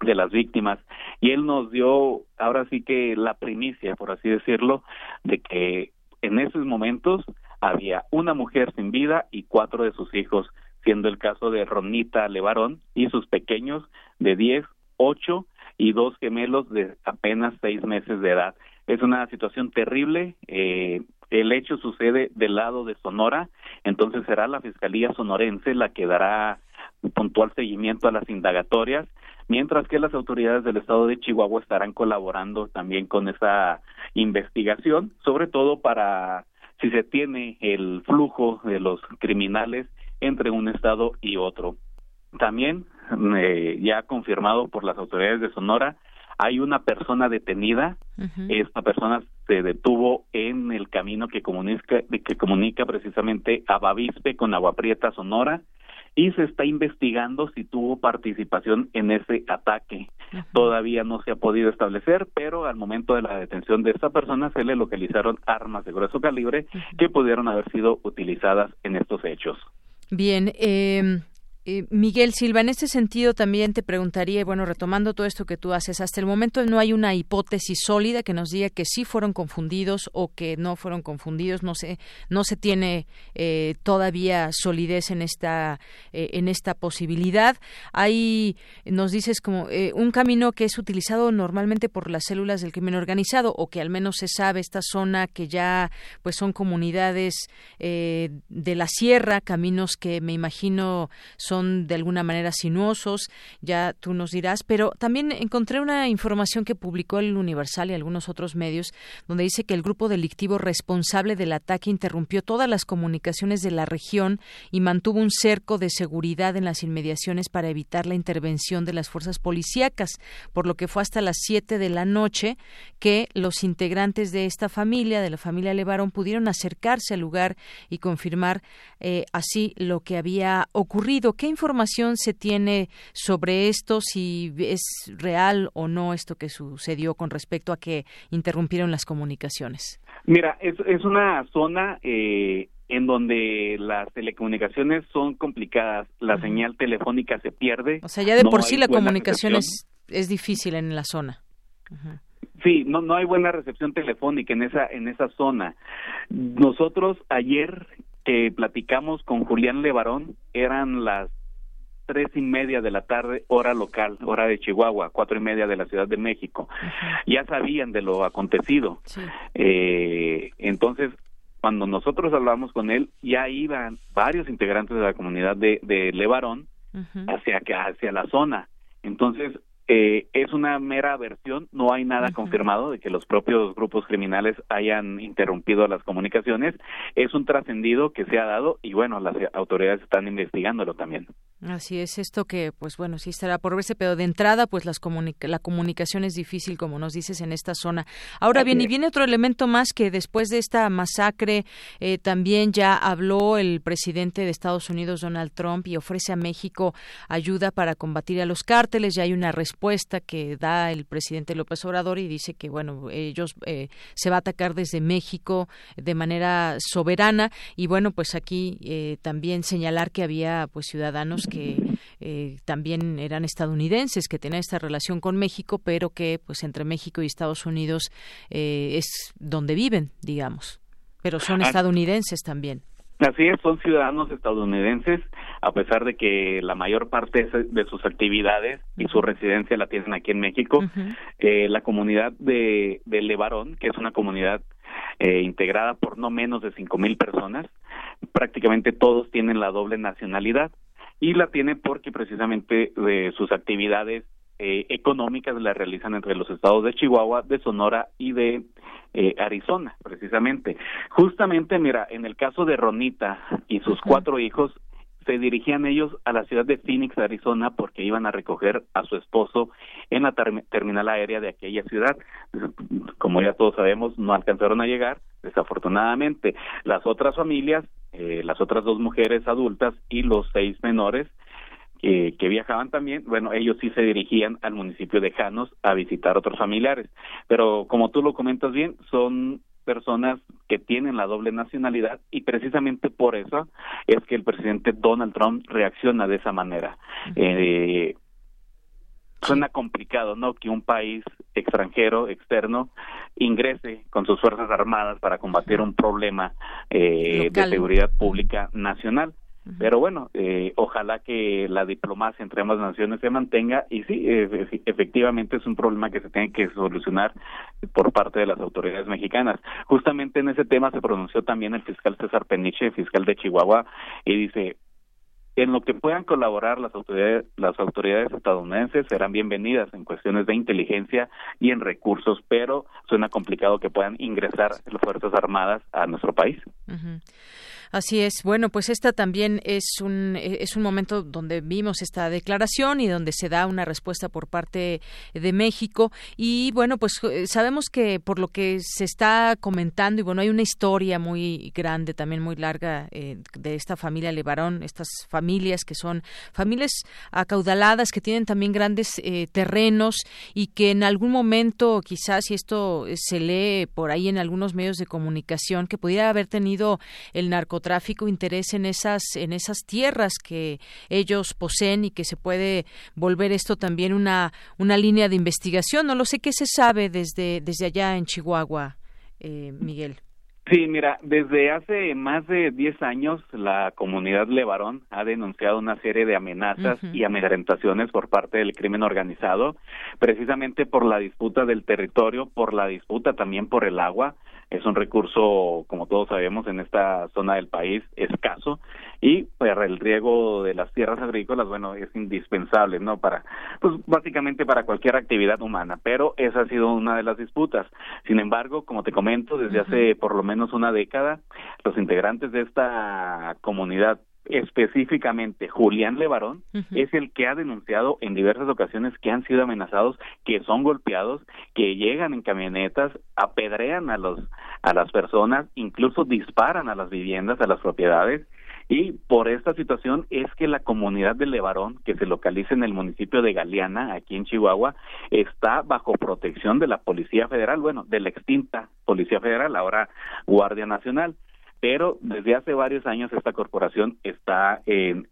de las víctimas, y él nos dio ahora sí que la primicia, por así decirlo, de que en esos momentos había una mujer sin vida y cuatro de sus hijos, siendo el caso de Ronita Levarón y sus pequeños de 10, 8 y dos gemelos de apenas seis meses de edad. Es una situación terrible. Eh, el hecho sucede del lado de Sonora, entonces será la Fiscalía Sonorense la que dará puntual seguimiento a las indagatorias, mientras que las autoridades del estado de Chihuahua estarán colaborando también con esa investigación, sobre todo para si se tiene el flujo de los criminales entre un estado y otro. También, eh, ya confirmado por las autoridades de Sonora, hay una persona detenida, esta persona se detuvo en el camino que comunica, que comunica precisamente a Bavispe con Agua Prieta, Sonora, y se está investigando si tuvo participación en ese ataque. Todavía no se ha podido establecer, pero al momento de la detención de esta persona se le localizaron armas de grueso calibre que pudieron haber sido utilizadas en estos hechos. Bien, eh, eh, Miguel Silva, en este sentido también te preguntaría, bueno, retomando todo esto que tú haces, hasta el momento no hay una hipótesis sólida que nos diga que sí fueron confundidos o que no fueron confundidos, no sé, no se tiene eh, todavía solidez en esta eh, en esta posibilidad. Hay, nos dices como un camino que es utilizado normalmente por las células del crimen organizado o que al menos se sabe esta zona que ya pues son comunidades de la sierra, caminos que me imagino de alguna manera sinuosos, ya tú nos dirás, pero también encontré una información que publicó el Universal y algunos otros medios donde dice que el grupo delictivo responsable del ataque interrumpió todas las comunicaciones de la región y mantuvo un cerco de seguridad en las inmediaciones para evitar la intervención de las fuerzas policíacas, por lo que fue hasta las 7 de la noche que los integrantes de esta familia, de la familia Levarón, pudieron acercarse al lugar y confirmar eh, así lo que había ocurrido. ¿Qué información se tiene sobre esto? Si es real o no esto que sucedió con respecto a que interrumpieron las comunicaciones. Mira, es, es una zona eh, en donde las telecomunicaciones son complicadas, la señal telefónica se pierde. O sea, ya de por sí la comunicación es, es, difícil en la zona. Sí, no no hay buena recepción telefónica en esa en esa zona. Nosotros ayer que platicamos con Julián Levarón eran las tres y media de la tarde, hora local, hora de Chihuahua, cuatro y media de la Ciudad de México. Ya sabían de lo acontecido. Eh, entonces, cuando nosotros hablamos con él, ya iban varios integrantes de la comunidad de, de Levarón hacia, hacia la zona. Entonces, eh, es una mera versión, no hay nada confirmado de que los propios grupos criminales hayan interrumpido las comunicaciones, es un trascendido que se ha dado y bueno, las autoridades están investigándolo también. Así es, esto que pues bueno, sí estará por verse, pero de entrada pues las la comunicación es difícil, como nos dices, en esta zona. Ahora bien, y viene otro elemento más que después de esta masacre eh, también ya habló el presidente de Estados Unidos, Donald Trump, y ofrece a México ayuda para combatir a los cárteles, ya hay una respuesta que da el presidente López Obrador y dice que bueno ellos eh, se va a atacar desde México de manera soberana. Y bueno pues aquí eh, también señalar que había pues ciudadanos que eh, también eran estadounidenses que tenían esta relación con México pero que pues entre México y Estados Unidos es donde viven digamos. Pero son estadounidenses también Así es, son ciudadanos estadounidenses, a pesar de que la mayor parte de sus actividades y su residencia la tienen aquí en México. eh, la comunidad de, de Levarón, que es una comunidad eh, integrada por no menos de cinco mil personas, prácticamente todos tienen la doble nacionalidad y la tienen porque precisamente de sus actividades eh, económicas las realizan entre los estados de Chihuahua, de Sonora y de eh, Arizona, precisamente. Justamente, mira, en el caso de Ronita y sus cuatro hijos, se dirigían ellos a la ciudad de Phoenix, Arizona, porque iban a recoger a su esposo en la terminal aérea de aquella ciudad. Como ya todos sabemos, no alcanzaron a llegar, desafortunadamente. Las otras familias, eh, las otras dos mujeres adultas y los seis menores, que viajaban también, bueno, ellos sí se dirigían al municipio de Janos a visitar otros familiares. Pero como tú lo comentas bien, son personas que tienen la doble nacionalidad y precisamente por eso es que el presidente Donald Trump reacciona de esa manera. Eh, suena complicado, ¿no? Que un país extranjero, externo, ingrese con sus fuerzas armadas para combatir un problema eh, de seguridad pública nacional. Pero bueno, eh, ojalá que la diplomacia entre ambas naciones se mantenga y sí, efectivamente es un problema que se tiene que solucionar por parte de las autoridades mexicanas. Justamente en ese tema se pronunció también el fiscal César Peniche, fiscal de Chihuahua, y dice, en lo que puedan colaborar las autoridades, las autoridades estadounidenses serán bienvenidas en cuestiones de inteligencia y en recursos, pero suena complicado que puedan ingresar las Fuerzas Armadas a nuestro país. Así es. Bueno, pues esta también es un, es un momento donde vimos esta declaración y donde se da una respuesta por parte de México. Y bueno, pues eh, sabemos que por lo que se está comentando, y bueno, hay una historia muy grande, también muy larga, eh, de esta familia Levarón, estas familias que son familias acaudaladas, que tienen también grandes eh, terrenos y que en algún momento, quizás, y esto se lee por ahí en algunos medios de comunicación, que pudiera haber tenido el narcotráfico tráfico interés en esas en esas tierras que ellos poseen y que se puede volver esto también una una línea de investigación no lo sé qué se sabe desde desde allá en Chihuahua eh, Miguel Sí, mira, desde hace más de 10 años la comunidad Levarón ha denunciado una serie de amenazas y amedrentaciones por parte del crimen organizado, precisamente por la disputa del territorio, por la disputa también por el agua, es un recurso, como todos sabemos, en esta zona del país escaso y para el riego de las tierras agrícolas, bueno, es indispensable, ¿no? Para, pues básicamente para cualquier actividad humana, pero esa ha sido una de las disputas. Sin embargo, como te comento, desde hace por lo menos una década, los integrantes de esta comunidad específicamente Julián Levarón es el que ha denunciado en diversas ocasiones que han sido amenazados, que son golpeados, que llegan en camionetas, apedrean a los a las personas, incluso disparan a las viviendas, a las propiedades. Y por esta situación es que la comunidad de Levarón, que se localiza en el municipio de Galeana, aquí en Chihuahua, está bajo protección de la Policía Federal, bueno, de la extinta Policía Federal, ahora Guardia Nacional pero desde hace varios años esta corporación está en,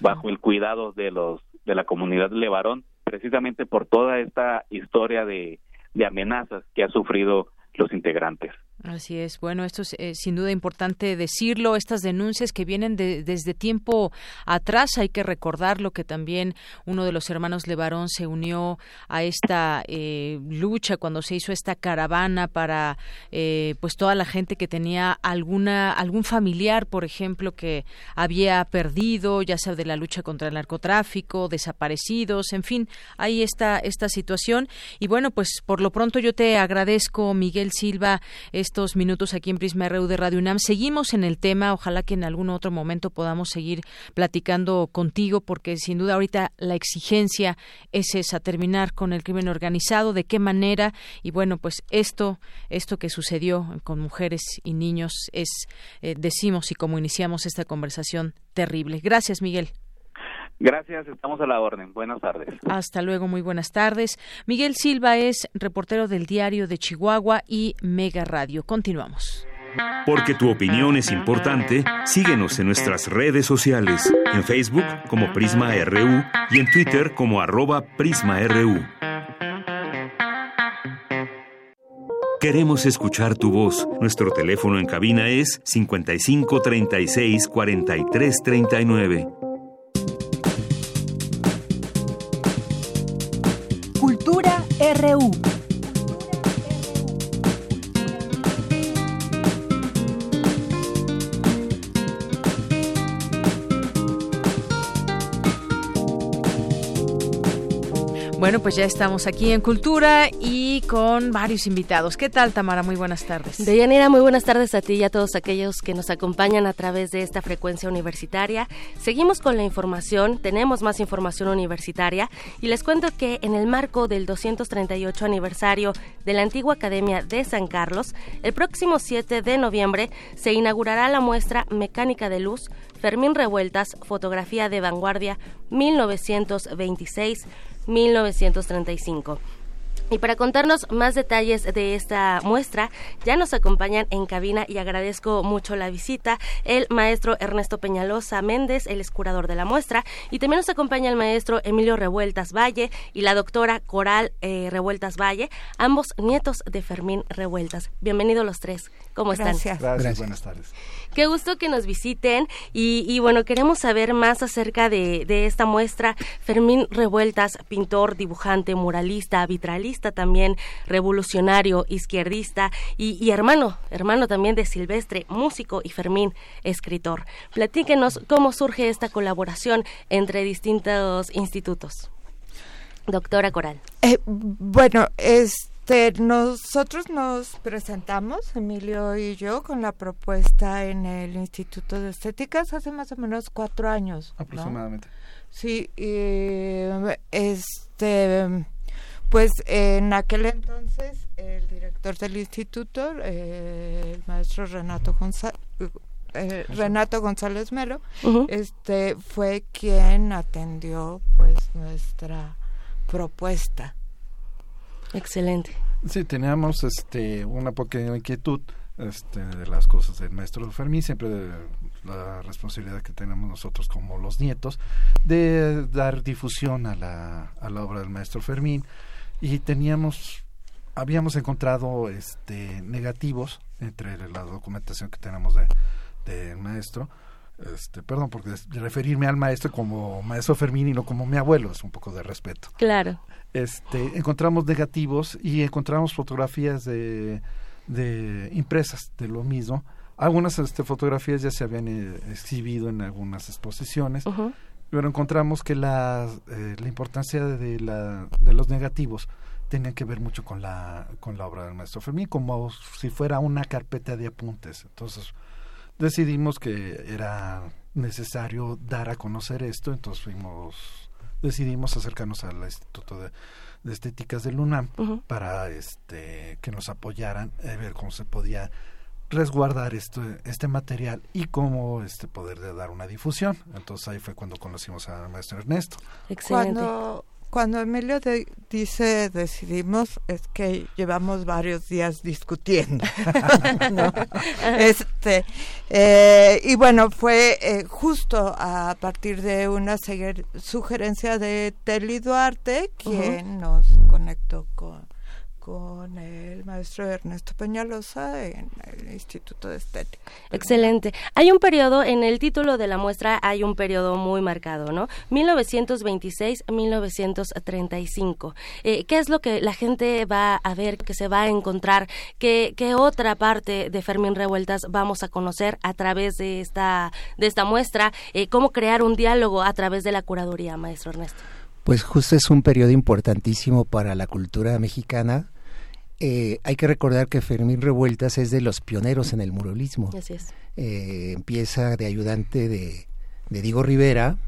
bajo el cuidado de los de la comunidad Levarón precisamente por toda esta historia de, de amenazas que ha sufrido los integrantes. Así es. Bueno, esto es eh, sin duda importante decirlo. Estas denuncias que vienen desde tiempo atrás, hay que recordarlo que también uno de los hermanos Levarón se unió a esta eh, lucha cuando se hizo esta caravana para, eh, pues toda la gente que tenía alguna algún familiar, por ejemplo, que había perdido, ya sea de la lucha contra el narcotráfico, desaparecidos, en fin, ahí está esta situación. Y bueno, pues por lo pronto yo te agradezco, Miguel Silva estos minutos aquí en Prisma RU de Radio UNAM. Seguimos en el tema, ojalá que en algún otro momento podamos seguir platicando contigo, porque sin duda ahorita la exigencia es esa, terminar con el crimen organizado, de qué manera, y bueno, pues esto, esto que sucedió con mujeres y niños es, eh, decimos y como iniciamos esta conversación, terrible. Gracias, Miguel. Gracias, estamos a la orden. Buenas tardes. Hasta luego, muy buenas tardes. Miguel Silva es reportero del diario de Chihuahua y Mega Radio. Continuamos. Porque tu opinión es importante, síguenos en nuestras redes sociales, en Facebook como Prisma RU y en Twitter como arroba PrismaRU. Queremos escuchar tu voz. Nuestro teléfono en cabina es 55 36 RU. Bueno, pues ya estamos aquí en Cultura y con varios invitados. ¿Qué tal, Tamara? Muy buenas tardes. Deyanira, muy buenas tardes a ti y a todos aquellos que nos acompañan a través de esta frecuencia universitaria. Seguimos con la información, tenemos más información universitaria y les cuento que en el marco del 238 aniversario de la antigua Academia de San Carlos, el próximo 7 de noviembre se inaugurará la muestra Mecánica de Luz Fermín Revueltas, Fotografía de Vanguardia 1926 1935. Y para contarnos más detalles de esta muestra, ya nos acompañan en cabina y agradezco mucho la visita el maestro Ernesto Peñalosa Méndez, el es curador de la muestra, y también nos acompaña el maestro Emilio Revueltas Valle y la doctora Coral eh, Revueltas Valle, ambos nietos de Fermín Revueltas. Bienvenidos los tres. ¿Cómo están? Gracias. Buenas tardes. Qué gusto que nos visiten y, bueno, queremos saber más acerca de, esta muestra. Fermín Revueltas, pintor, dibujante, muralista, vitralista también, revolucionario, izquierdista y, hermano, hermano también de Silvestre, músico y Fermín, escritor. Platíquenos cómo surge esta colaboración entre distintos institutos. Doctora Coral. Eh, bueno, es este, nosotros nos presentamos, Emilio y yo, con la propuesta en el Instituto de Estéticas hace más o menos cuatro años. Aproximadamente. Sí, y este, pues en aquel entonces el director del instituto, el maestro Renato González, eh, Renato González Melo, este, fue quien atendió pues nuestra propuesta. Excelente. Sí, teníamos este, una pequeña inquietud este, de las cosas del maestro Fermín, siempre de la responsabilidad que tenemos nosotros como los nietos de dar difusión a la, a la obra del maestro Fermín y teníamos habíamos encontrado este negativos entre la documentación que tenemos de del maestro este, perdón, porque referirme al maestro como maestro Fermín y no como mi abuelo es un poco de respeto. Claro. Este, encontramos negativos y encontramos fotografías de, de impresas de lo mismo. Algunas este, fotografías ya se habían eh, exhibido en algunas exposiciones, pero encontramos que la, eh, la importancia de, la, de los negativos tenía que ver mucho con la, con la obra del maestro Fermín, como si fuera una carpeta de apuntes. Entonces decidimos que era necesario dar a conocer esto, entonces fuimos, decidimos acercarnos al Instituto de, Estéticas del UNAM para este, que nos apoyaran a ver cómo se podía resguardar esto, este material y cómo este poder de dar una difusión. Entonces ahí fue cuando conocimos al maestro Ernesto. Excelente cuando Emilio dice decidimos, es que llevamos varios días discutiendo. este, eh, y bueno, fue eh, justo a partir de una sugerencia de Telly Duarte quien nos conectó con con el maestro Ernesto Peñalosa en el Instituto de Estética. Excelente. Hay un periodo, en el título de la muestra hay un periodo muy marcado, ¿no? 1926-1935. Eh, ¿Qué es lo que la gente va a ver, que se va a encontrar? ¿Qué, ¿Qué, otra parte de Fermín Revueltas vamos a conocer a través de esta, de esta muestra? Eh, ¿Cómo crear un diálogo a través de la curaduría, maestro Ernesto? Pues justo es un periodo importantísimo para la cultura mexicana eh, hay que recordar que Fermín Revueltas es de los pioneros en el muralismo. Así es. Eh, empieza de ayudante de, de Diego Rivera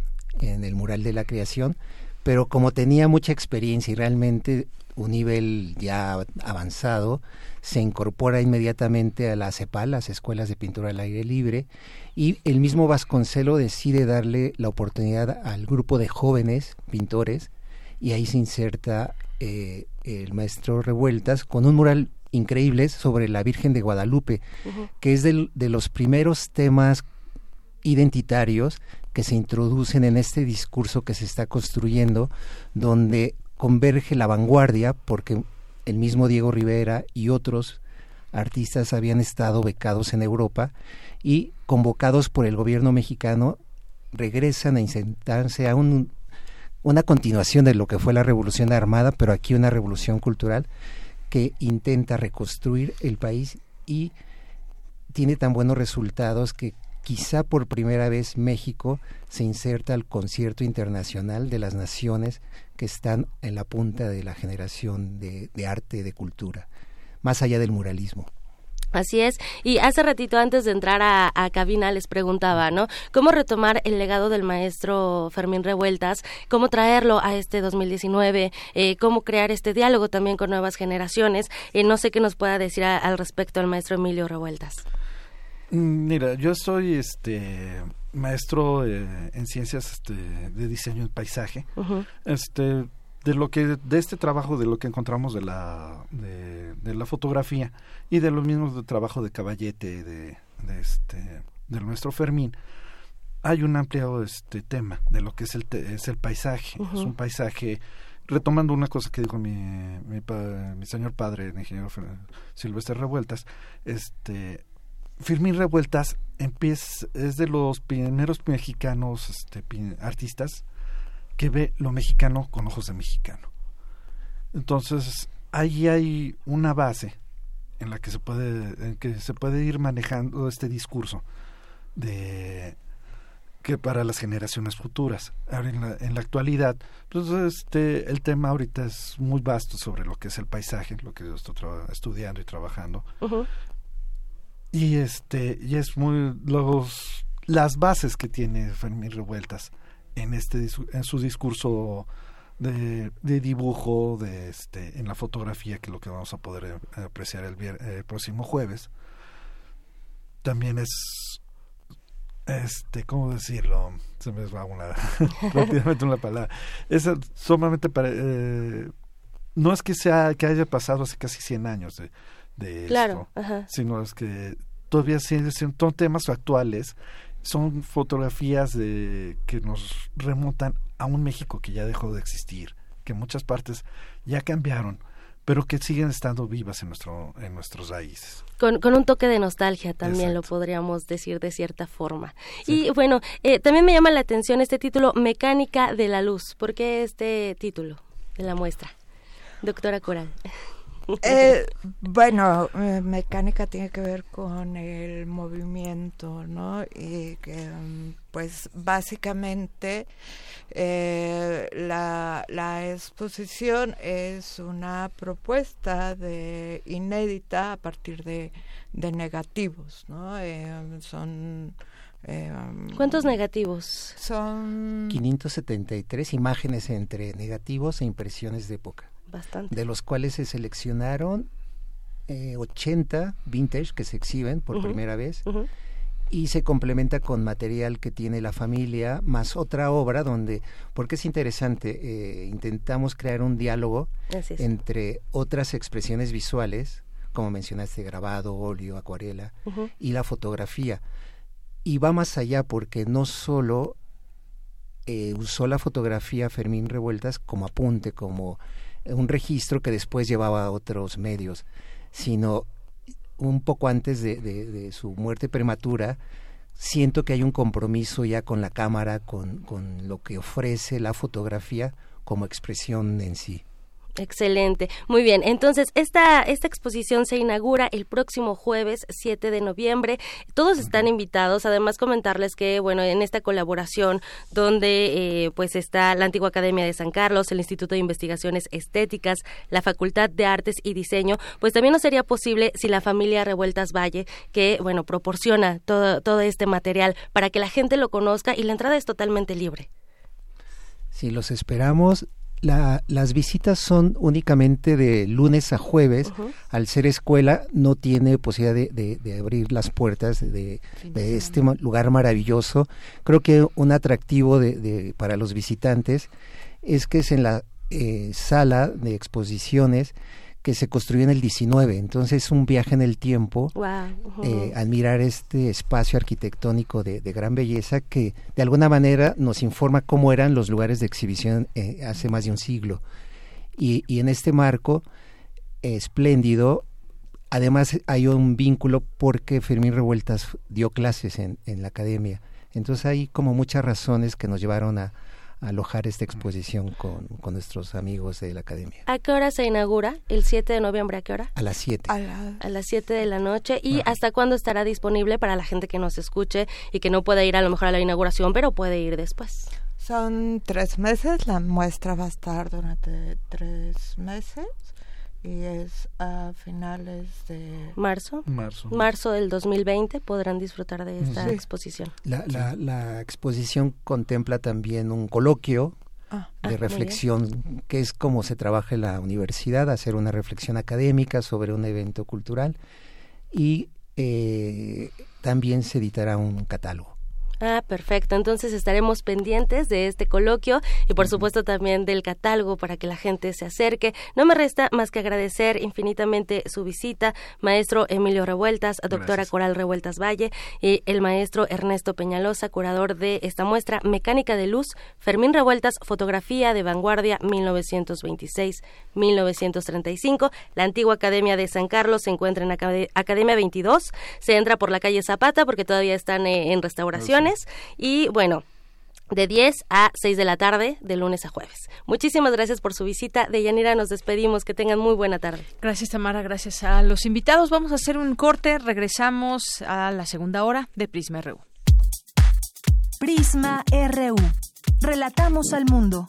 en el mural de la creación, pero como tenía mucha experiencia y realmente un nivel ya avanzado, se incorpora inmediatamente a la CEPAL, las Escuelas de Pintura al Aire Libre, y el mismo Vasconcelo decide darle la oportunidad al grupo de jóvenes pintores, y ahí se inserta eh, el maestro Revueltas con un mural increíble sobre la Virgen de Guadalupe, que es de los primeros temas identitarios que se introducen en este discurso que se está construyendo, donde converge la vanguardia, porque el mismo Diego Rivera y otros artistas habían estado becados en Europa y convocados por el gobierno mexicano regresan a insertarse a un una continuación de lo que fue la revolución armada, pero aquí una revolución cultural que intenta reconstruir el país y tiene tan buenos resultados que quizá por primera vez México se inserta al concierto internacional de las naciones que están en la punta de la generación de, de arte, de cultura, más allá del muralismo. Así es. Y hace ratito antes de entrar a, cabina les preguntaba, ¿no? ¿Cómo retomar el legado del maestro Fermín Revueltas? ¿Cómo traerlo a este 2019? Eh, ¿Cómo crear este diálogo también con nuevas generaciones? Eh, no sé qué nos pueda decir al respecto el maestro Emilio Revueltas. Mm, mira, yo soy este maestro eh, en ciencias este, de diseño y paisaje. Este de lo que de este trabajo de lo que encontramos de la de, la fotografía y de los mismos de trabajo de Caballete de, de este del nuestro Fermín hay un amplio este tema de lo que es el es el paisaje. Es un paisaje retomando una cosa que dijo mi mi, mi señor padre el ingeniero Silvestre Revueltas este Fermín Revueltas empieza es de los primeros mexicanos este, artistas que ve lo mexicano con ojos de mexicano. Entonces, ahí hay una base en la que se puede, en que se puede ir manejando este discurso de que para las generaciones futuras. Ahora en la, en la actualidad, pues este, el tema ahorita es muy vasto sobre lo que es el paisaje, lo que yo estoy estudiando y trabajando. Y este, y es muy los las bases que tiene Fermín Revueltas en este en su discurso de, dibujo de este en la fotografía que es lo que vamos a poder eh, apreciar el, próximo jueves también es este cómo decirlo se me va una rápidamente una palabra. Es sumamente para, eh, no es que sea que haya pasado hace casi 100 años de, de esto sino es que todavía son temas actuales son fotografías de, que nos remontan a un México que ya dejó de existir, que muchas partes ya cambiaron, pero que siguen estando vivas en, nuestro, en nuestros raíces. Con, con un toque de nostalgia también lo podríamos decir de cierta forma. Y bueno, eh, también me llama la atención este título, Mecánica de la Luz. ¿Por qué este título de la muestra? Doctora Coral. Eh, bueno, eh, mecánica tiene que ver con el movimiento, ¿no? Y que, mm, pues, básicamente eh, la, la, exposición es una propuesta de inédita a partir de, de negativos, ¿no? son Em, ¿Cuántos negativos? Son 573 imágenes entre negativos e impresiones de época. Bastante. De los cuales se seleccionaron 80 eh, vintage que se exhiben por primera vez. Y se complementa con material que tiene la familia, más otra obra donde, porque es interesante, eh, intentamos crear un diálogo entre otras expresiones visuales, como mencionaste, grabado, óleo, acuarela, y la fotografía y va más allá porque no solo eh, usó la fotografía Fermín Revueltas como apunte, como un registro que después llevaba a otros medios, sino un poco antes de, su muerte prematura, siento que hay un compromiso ya con la cámara, con, con lo que ofrece la fotografía como expresión en sí. Excelente, muy bien. Entonces, esta, esta exposición se inaugura el próximo jueves 7 de noviembre. Todos están invitados. Además, comentarles que, bueno, en esta colaboración donde eh, pues está la Antigua Academia de San Carlos, el Instituto de Investigaciones Estéticas, la Facultad de Artes y Diseño, pues también no sería posible si la familia Revueltas Valle, que, bueno, proporciona todo, todo este material para que la gente lo conozca y la entrada es totalmente libre. Sí, los esperamos la, las visitas son únicamente de lunes a jueves. Al ser escuela, no tiene posibilidad de, abrir las puertas de, este lugar maravilloso. Creo que un atractivo de, para los visitantes es que es en la eh, sala de exposiciones que se construyó en el 19. Entonces es un viaje en el tiempo, eh, admirar este espacio arquitectónico de, gran belleza que de alguna manera nos informa cómo eran los lugares de exhibición eh, hace más de un siglo. Y, y en este marco espléndido, además hay un vínculo porque Fermín Revueltas dio clases en, en la academia. Entonces hay como muchas razones que nos llevaron a, alojar esta exposición con, con, nuestros amigos de la academia. ¿A qué hora se inaugura? ¿El 7 de noviembre a qué hora? A las 7. A, las 7 de la noche. ¿Y hasta cuándo estará disponible para la gente que nos escuche y que no pueda ir a lo mejor a la inauguración, pero puede ir después? Son tres meses, la muestra va a estar durante tres meses y es a finales de marzo. Marzo. Marzo del 2020 podrán disfrutar de esta exposición. La, la, la, exposición contempla también un coloquio ah, de ah, reflexión, que es cómo se trabaja en la universidad, hacer una reflexión académica sobre un evento cultural y eh, también se editará un catálogo. Ah, perfecto. Entonces estaremos pendientes de este coloquio y por supuesto también del catálogo para que la gente se acerque. No me resta más que agradecer infinitamente su visita, maestro Emilio Revueltas, doctora Coral Revueltas Valle y el maestro Ernesto Peñalosa, curador de esta muestra Mecánica de Luz, Fermín Revueltas, Fotografía de Vanguardia 1926-1935. La antigua Academia de San Carlos se encuentra en Academia 22. Se entra por la calle Zapata porque todavía están eh, en restauración y bueno, de 10 a 6 de la tarde, de lunes a jueves. Muchísimas gracias por su visita. De Yanira nos despedimos. Que tengan muy buena tarde. Gracias, Tamara. Gracias a los invitados. Vamos a hacer un corte. Regresamos a la segunda hora de Prisma RU. Prisma RU. Relatamos al mundo.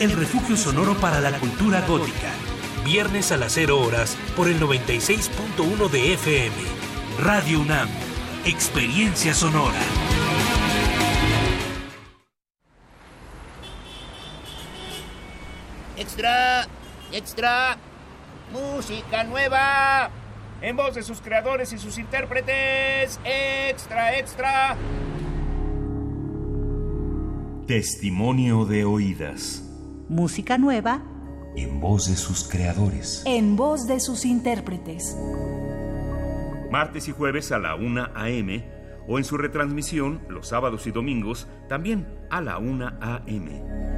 el refugio sonoro para la cultura gótica. Viernes a las 0 horas por el 96.1 de FM. Radio UNAM. Experiencia sonora. Extra, extra, música nueva. En voz de sus creadores y sus intérpretes. Extra, extra. Testimonio de oídas. Música nueva en voz de sus creadores. En voz de sus intérpretes. Martes y jueves a la 1 a.m. o en su retransmisión los sábados y domingos también a la 1 a.m.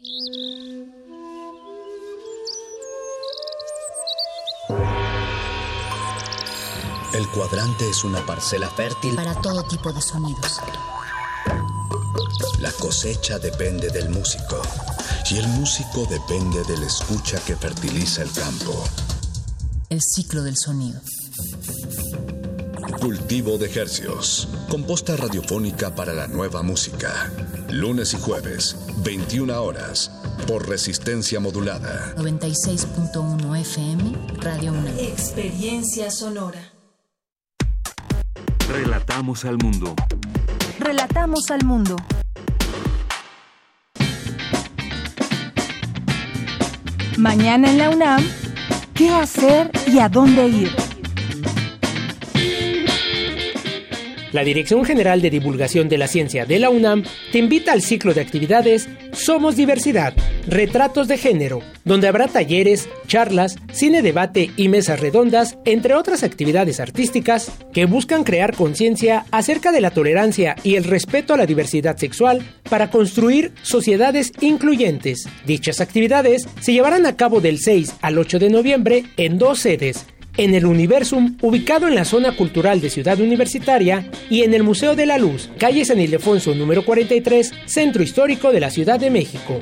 El cuadrante es una parcela fértil para todo tipo de sonidos. La cosecha depende del músico y el músico depende del escucha que fertiliza el campo. El ciclo del sonido. Cultivo de Hercios. Composta radiofónica para la nueva música. Lunes y jueves, 21 horas. Por resistencia modulada. 96.1 FM, Radio 1. Experiencia sonora. Relatamos al mundo. Relatamos al mundo. Mañana en la UNAM, ¿qué hacer y a dónde ir? La Dirección General de Divulgación de la Ciencia de la UNAM te invita al ciclo de actividades Somos Diversidad, Retratos de Género, donde habrá talleres, charlas, cine debate y mesas redondas, entre otras actividades artísticas que buscan crear conciencia acerca de la tolerancia y el respeto a la diversidad sexual para construir sociedades incluyentes. Dichas actividades se llevarán a cabo del 6 al 8 de noviembre en dos sedes en el Universum, ubicado en la zona cultural de Ciudad Universitaria, y en el Museo de la Luz, calle San Ildefonso número 43, Centro Histórico de la Ciudad de México.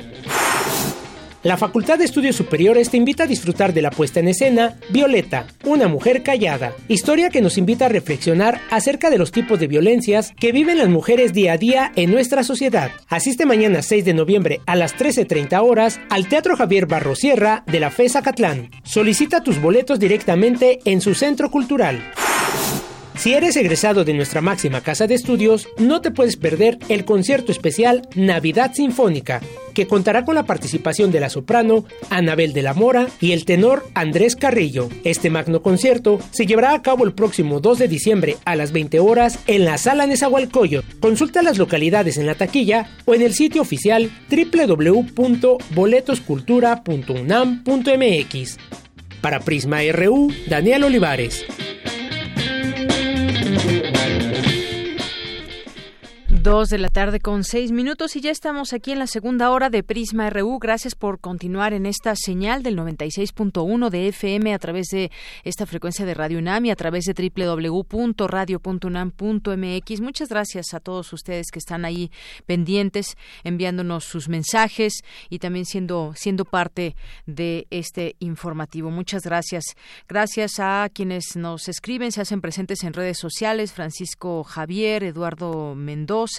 La Facultad de Estudios Superiores te invita a disfrutar de la puesta en escena Violeta, una mujer callada, historia que nos invita a reflexionar acerca de los tipos de violencias que viven las mujeres día a día en nuestra sociedad. Asiste mañana 6 de noviembre a las 13.30 horas al Teatro Javier Barrosierra de la FESA Catlán. Solicita tus boletos directamente en su centro cultural. Si eres egresado de nuestra máxima casa de estudios, no te puedes perder el concierto especial Navidad Sinfónica, que contará con la participación de la soprano Anabel de la Mora y el tenor Andrés Carrillo. Este magno concierto se llevará a cabo el próximo 2 de diciembre a las 20 horas en la Sala Nezahualcóyotl. Consulta las localidades en la taquilla o en el sitio oficial www.boletoscultura.unam.mx. Para Prisma RU, Daniel Olivares. Thank you. Dos de la tarde con seis minutos y ya estamos aquí en la segunda hora de Prisma RU. Gracias por continuar en esta señal del 96.1 de FM a través de esta frecuencia de Radio UNAM y a través de www.radio.unam.mx. Muchas gracias a todos ustedes que están ahí pendientes, enviándonos sus mensajes y también siendo, siendo parte de este informativo. Muchas gracias. Gracias a quienes nos escriben, se hacen presentes en redes sociales. Francisco Javier, Eduardo Mendoza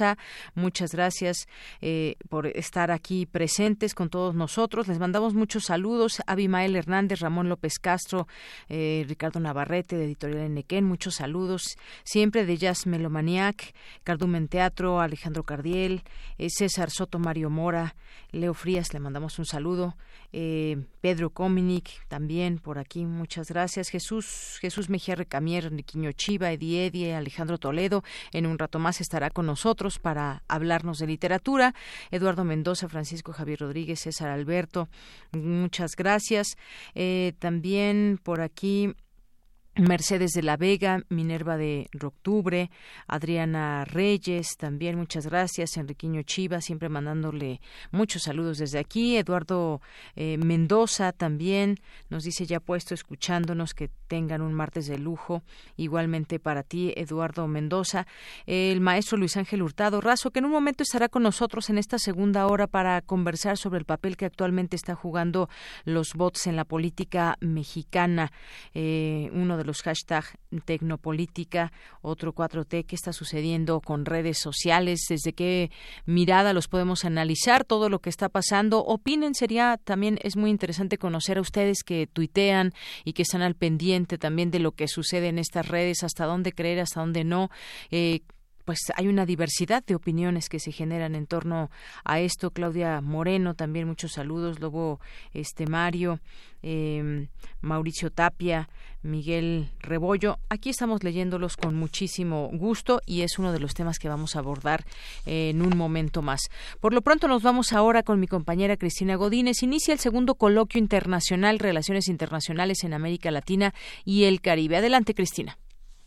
Muchas gracias eh, por estar aquí presentes con todos nosotros. Les mandamos muchos saludos. Abimael Hernández, Ramón López Castro, eh, Ricardo Navarrete de Editorial Enequén, muchos saludos. Siempre de Jazz Melomaniac, Cardumen Teatro, Alejandro Cardiel, eh, César Soto Mario Mora, Leo Frías, le mandamos un saludo. Pedro Cominic, también por aquí, muchas gracias. Jesús, Jesús Mejía Recamier, Niquiño Chiva, Edi Edie, Alejandro Toledo, en un rato más estará con nosotros para hablarnos de literatura. Eduardo Mendoza, Francisco Javier Rodríguez, César Alberto, muchas gracias. Eh, también por aquí Mercedes de la Vega, Minerva de Octubre, Adriana Reyes, también muchas gracias, Enriquiño Chiva, siempre mandándole muchos saludos desde aquí, Eduardo eh, Mendoza también nos dice ya puesto escuchándonos que tengan un martes de lujo, igualmente para ti, Eduardo Mendoza, el maestro Luis Ángel Hurtado Razo, que en un momento estará con nosotros en esta segunda hora para conversar sobre el papel que actualmente está jugando los bots en la política mexicana, eh, uno de los hashtags tecnopolítica, otro 4T, qué está sucediendo con redes sociales, desde qué mirada los podemos analizar, todo lo que está pasando. Opinen, sería también, es muy interesante conocer a ustedes que tuitean y que están al pendiente también de lo que sucede en estas redes, hasta dónde creer, hasta dónde no. Eh, pues hay una diversidad de opiniones que se generan en torno a esto. Claudia Moreno, también muchos saludos. Luego, este Mario, eh, Mauricio Tapia, Miguel Rebollo. Aquí estamos leyéndolos con muchísimo gusto y es uno de los temas que vamos a abordar en un momento más. Por lo pronto nos vamos ahora con mi compañera Cristina Godínez. Inicia el segundo coloquio internacional Relaciones Internacionales en América Latina y el Caribe. Adelante, Cristina.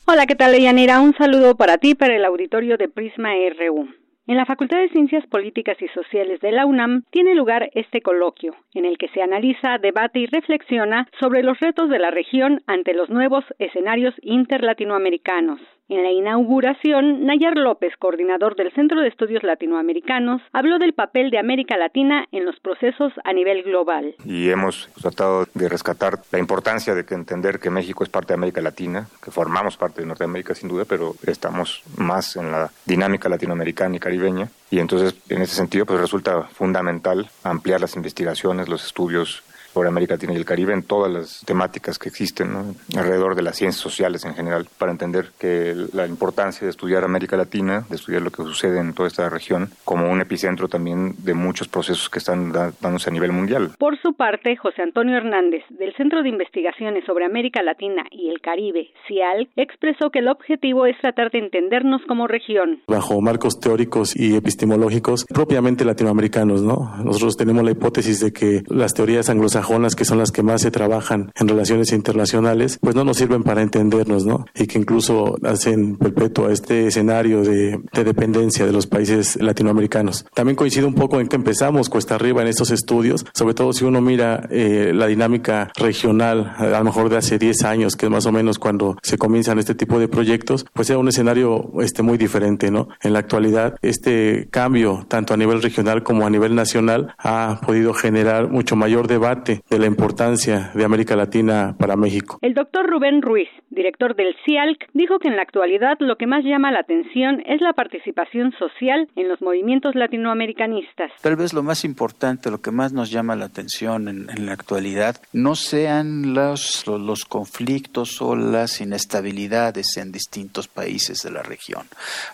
Hola, ¿qué tal, Yanira? Un saludo para ti, para el auditorio de Prisma RU. En la Facultad de Ciencias Políticas y Sociales de la UNAM tiene lugar este coloquio, en el que se analiza, debate y reflexiona sobre los retos de la región ante los nuevos escenarios interlatinoamericanos. En la inauguración, Nayar López, coordinador del Centro de Estudios Latinoamericanos, habló del papel de América Latina en los procesos a nivel global. Y hemos tratado de rescatar la importancia de que entender que México es parte de América Latina, que formamos parte de Norteamérica sin duda, pero estamos más en la dinámica latinoamericana y caribeña. Y entonces, en ese sentido, pues resulta fundamental ampliar las investigaciones, los estudios sobre América Latina y el Caribe en todas las temáticas que existen alrededor de las ciencias sociales en general, para entender que la importancia de estudiar América Latina, de estudiar lo que sucede en toda esta región, como un epicentro también de muchos procesos que están dándose a nivel mundial. Por su parte, José Antonio Hernández, del Centro de Investigaciones sobre América Latina y el Caribe, CIAL, expresó que el objetivo es tratar de entendernos como región. Bajo marcos teóricos y epistemológicos propiamente latinoamericanos, ¿no? Nosotros tenemos la hipótesis de que las teorías anglosajonas que son las que más se trabajan en relaciones internacionales, pues no nos sirven para entendernos, ¿no? Y que incluso hacen perpetuo este escenario de, dependencia de los países latinoamericanos. También coincido un poco en que empezamos cuesta arriba en estos estudios, sobre todo si uno mira eh, la dinámica regional, a lo mejor de hace 10 años, que es más o menos cuando se comienzan este tipo de proyectos, pues era un escenario este, muy diferente, ¿no? En la actualidad, este cambio, tanto a nivel regional como a nivel nacional, ha podido generar mucho mayor debate de la importancia de América Latina para México. El doctor Rubén Ruiz, director del CIALC, dijo que en la actualidad lo que más llama la atención es la participación social en los movimientos latinoamericanistas. Tal vez lo más importante, lo que más nos llama la atención en, la actualidad, no sean los, los conflictos o las inestabilidades en distintos países de la región.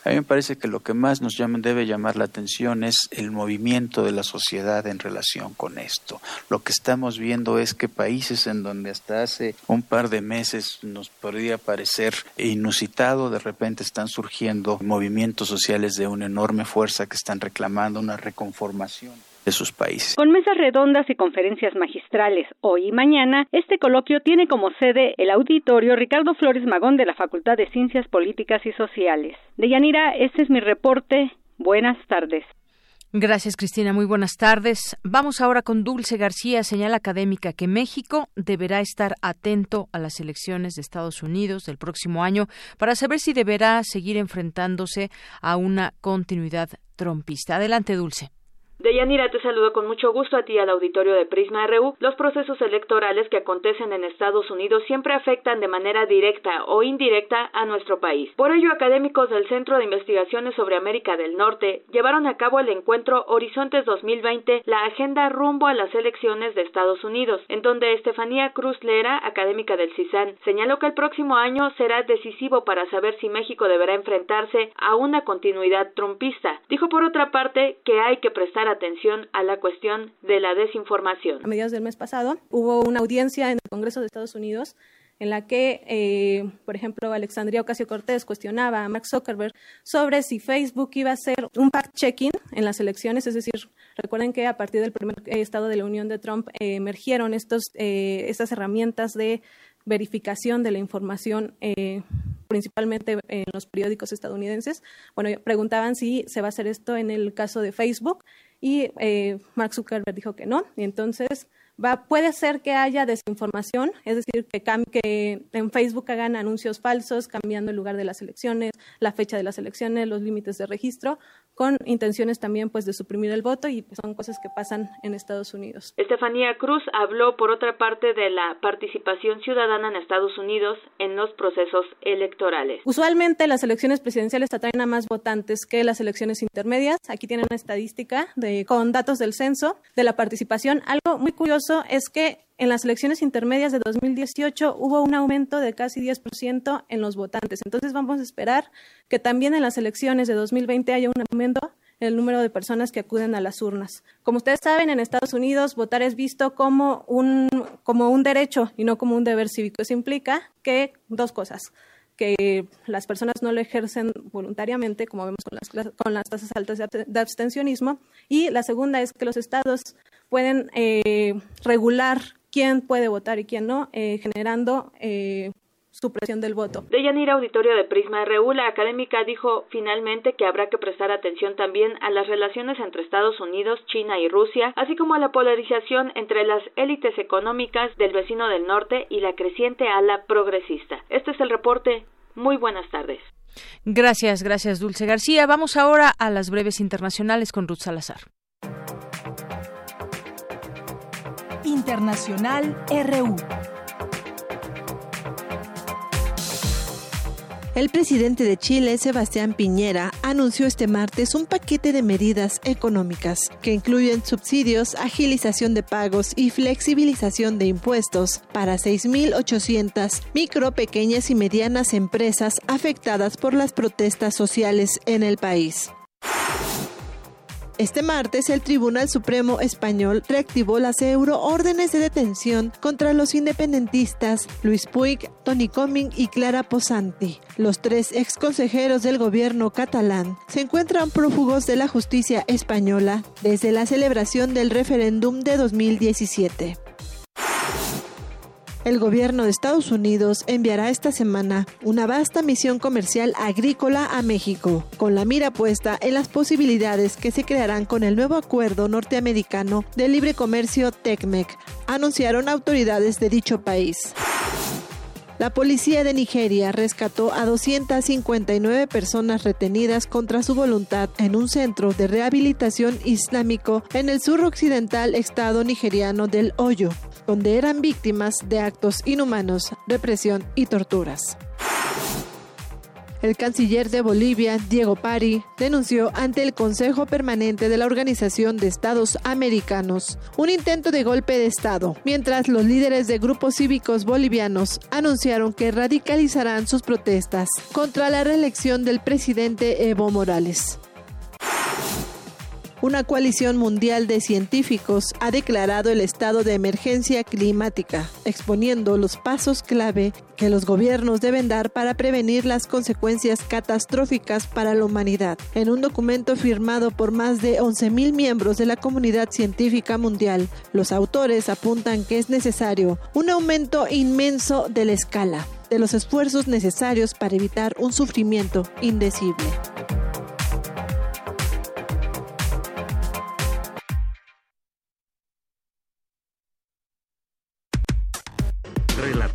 A mí me parece que lo que más nos llama, debe llamar la atención es el movimiento de la sociedad en relación con esto. Lo que estamos viendo es que países en donde hasta hace un par de meses nos podría parecer inusitado, de repente están surgiendo movimientos sociales de una enorme fuerza que están reclamando una reconformación de sus países. Con mesas redondas y conferencias magistrales hoy y mañana, este coloquio tiene como sede el auditorio Ricardo Flores Magón de la Facultad de Ciencias Políticas y Sociales. De Yanira, este es mi reporte. Buenas tardes. Gracias, Cristina. Muy buenas tardes. Vamos ahora con Dulce García, señal académica que México deberá estar atento a las elecciones de Estados Unidos del próximo año para saber si deberá seguir enfrentándose a una continuidad trompista. Adelante, Dulce. Deyanira, te saludo con mucho gusto a ti al auditorio de Prisma RU. Los procesos electorales que acontecen en Estados Unidos siempre afectan de manera directa o indirecta a nuestro país. Por ello, académicos del Centro de Investigaciones sobre América del Norte llevaron a cabo el encuentro Horizontes 2020, la agenda rumbo a las elecciones de Estados Unidos, en donde Estefanía Cruz Lera, académica del CISAN, señaló que el próximo año será decisivo para saber si México deberá enfrentarse a una continuidad trumpista. Dijo por otra parte que hay que prestar atención a la cuestión de la desinformación. A mediados del mes pasado hubo una audiencia en el Congreso de Estados Unidos en la que, eh, por ejemplo, Alexandria Ocasio Cortés cuestionaba a Mark Zuckerberg sobre si Facebook iba a hacer un fact-checking en las elecciones, es decir, recuerden que a partir del primer estado de la Unión de Trump eh, emergieron estos, eh, estas herramientas de verificación de la información, eh, principalmente en los periódicos estadounidenses. Bueno, preguntaban si se va a hacer esto en el caso de Facebook y eh, Mark Zuckerberg dijo que no. Y entonces va, puede ser que haya desinformación, es decir, que, que en Facebook hagan anuncios falsos cambiando el lugar de las elecciones, la fecha de las elecciones, los límites de registro, con intenciones también pues de suprimir el voto y son cosas que pasan en Estados Unidos. Estefanía Cruz habló por otra parte de la participación ciudadana en Estados Unidos en los procesos electorales. Usualmente las elecciones presidenciales atraen a más votantes que las elecciones intermedias. Aquí tienen una estadística de, con datos del censo de la participación. Algo muy curioso es que en las elecciones intermedias de 2018 hubo un aumento de casi 10% en los votantes. Entonces vamos a esperar que también en las elecciones de 2020 haya un aumento en el número de personas que acuden a las urnas. Como ustedes saben, en Estados Unidos votar es visto como un, como un derecho y no como un deber cívico. Eso implica que dos cosas que las personas no lo ejercen voluntariamente, como vemos con las, con las tasas altas de abstencionismo, y la segunda es que los estados pueden eh, regular quién puede votar y quién no, eh, generando eh, supresión del voto. De Yanira Auditorio de Prisma RU, la académica dijo finalmente que habrá que prestar atención también a las relaciones entre Estados Unidos, China y Rusia, así como a la polarización entre las élites económicas del vecino del norte y la creciente ala progresista. Este es el reporte. Muy buenas tardes. Gracias, gracias Dulce García. Vamos ahora a las breves internacionales con Ruth Salazar. Internacional RU. El presidente de Chile, Sebastián Piñera, anunció este martes un paquete de medidas económicas que incluyen subsidios, agilización de pagos y flexibilización de impuestos para 6.800 micro, pequeñas y medianas empresas afectadas por las protestas sociales en el país. Este martes, el Tribunal Supremo Español reactivó las euroórdenes de detención contra los independentistas Luis Puig, Tony Coming y Clara Posanti. Los tres exconsejeros del gobierno catalán se encuentran prófugos de la justicia española desde la celebración del referéndum de 2017. El gobierno de Estados Unidos enviará esta semana una vasta misión comercial agrícola a México, con la mira puesta en las posibilidades que se crearán con el nuevo acuerdo norteamericano de libre comercio TECMEC, anunciaron autoridades de dicho país. La policía de Nigeria rescató a 259 personas retenidas contra su voluntad en un centro de rehabilitación islámico en el suroccidental estado nigeriano del Hoyo, donde eran víctimas de actos inhumanos, represión y torturas. El canciller de Bolivia, Diego Pari, denunció ante el Consejo Permanente de la Organización de Estados Americanos un intento de golpe de Estado, mientras los líderes de grupos cívicos bolivianos anunciaron que radicalizarán sus protestas contra la reelección del presidente Evo Morales. Una coalición mundial de científicos ha declarado el estado de emergencia climática, exponiendo los pasos clave que los gobiernos deben dar para prevenir las consecuencias catastróficas para la humanidad. En un documento firmado por más de 11.000 miembros de la comunidad científica mundial, los autores apuntan que es necesario un aumento inmenso de la escala de los esfuerzos necesarios para evitar un sufrimiento indecible.